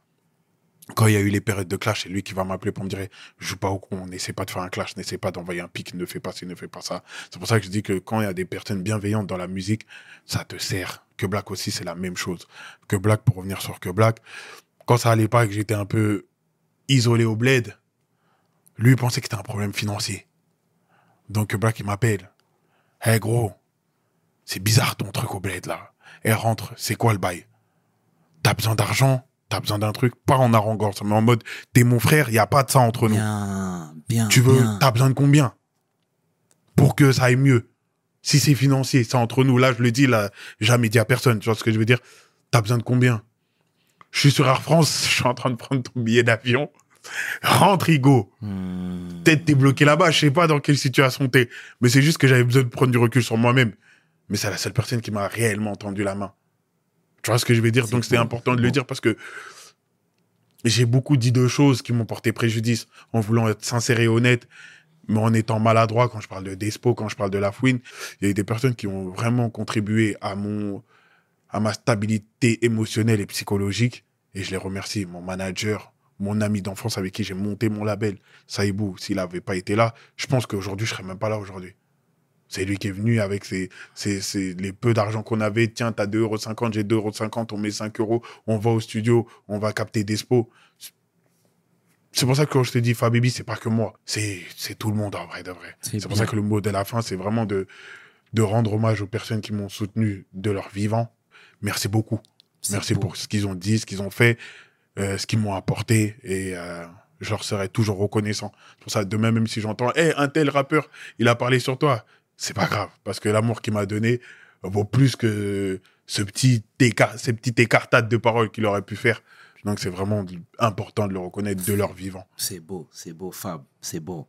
Quand il y a eu les périodes de clash, c'est lui qui va m'appeler pour me dire, Eh, joue pas au con, n'essaie pas de faire un clash, n'essaie pas d'envoyer un pic, ne fais pas ci, ne fais pas ça. C'est pour ça que je dis que quand il y a des personnes bienveillantes dans la musique, ça te sert. Que Black aussi, c'est la même chose. Que Black, pour revenir sur Que Black, quand ça allait pas et que j'étais un peu isolé au bled, lui il pensait que c'était un problème financier. Donc Que Black, il m'appelle. Hey gros, c'est bizarre ton truc au bled là. Et rentre, c'est quoi le bail? T'as besoin d'argent? T'as besoin d'un truc? Pas en arrogance, mais en mode, t'es mon frère, il y a pas de ça entre nous. Bien, bien. Tu veux, t'as besoin de combien? Pour que ça aille mieux Si c'est financier, c'est entre nous. Là, je le dis, là, jamais dit à personne. Tu vois ce que je veux dire T'as besoin de combien? Je suis sur Air France, je suis en train de prendre ton billet d'avion. Rentre, Igo. Hmm. Peut-être t'es bloqué là-bas, je sais pas dans quelle situation t'es. Mais c'est juste que j'avais besoin de prendre du recul sur moi-même. Mais c'est la seule personne qui m'a réellement tendu la main. Tu vois ce que je veux dire? Donc c'était important de le dire parce que j'ai beaucoup dit de choses qui m'ont porté préjudice en voulant être sincère et honnête, mais en étant maladroit quand je parle de Despo, quand je parle de La Fouine. Il y a des personnes qui ont vraiment contribué à mon à ma stabilité émotionnelle et psychologique et je les remercie. Mon manager, mon ami d'enfance avec qui j'ai monté mon label, Saïbou, s'il n'avait pas été là, je pense qu'aujourd'hui, je serais même pas là aujourd'hui. C'est lui qui est venu avec les peu d'argent qu'on avait. Tiens, t'as 2,50€, j'ai 2,50€, on met 5 euros, on va au studio, on va capter Despo. C'est pour ça que quand je te dis Fabibi, c'est pas que moi. C'est, c'est tout le monde en vrai de vrai. C'est pour ça que le mot de la fin, c'est vraiment de, de rendre hommage aux personnes qui m'ont soutenu de leur vivant. Merci beaucoup. Merci beau. pour ce qu'ils ont dit, ce qu'ils ont fait, euh, ce qu'ils m'ont apporté. Et euh, je leur serai toujours reconnaissant. C'est pour ça, demain, même si j'entends, hé, un tel rappeur, il a parlé sur toi, c'est pas grave. Parce que l'amour qu'il m'a donné vaut plus que ce petit écart, ces petites écartades de paroles qu'il aurait pu faire. Donc, c'est vraiment important de le reconnaître de leur vivant. C'est beau, c'est beau, Fab. C'est beau.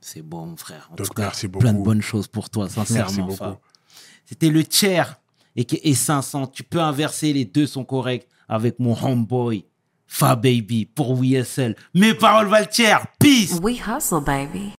C'est beau, mon frère. En Donc, tout cas, merci plein de beaucoup. bonnes choses pour toi, sincèrement, beaucoup. Fab. C'était le tiers et, que- et 500. Tu peux inverser, les deux sont corrects avec mon homeboy, Fab Baby, pour WSL. Mes paroles valent tiers. Peace! We hustle, baby.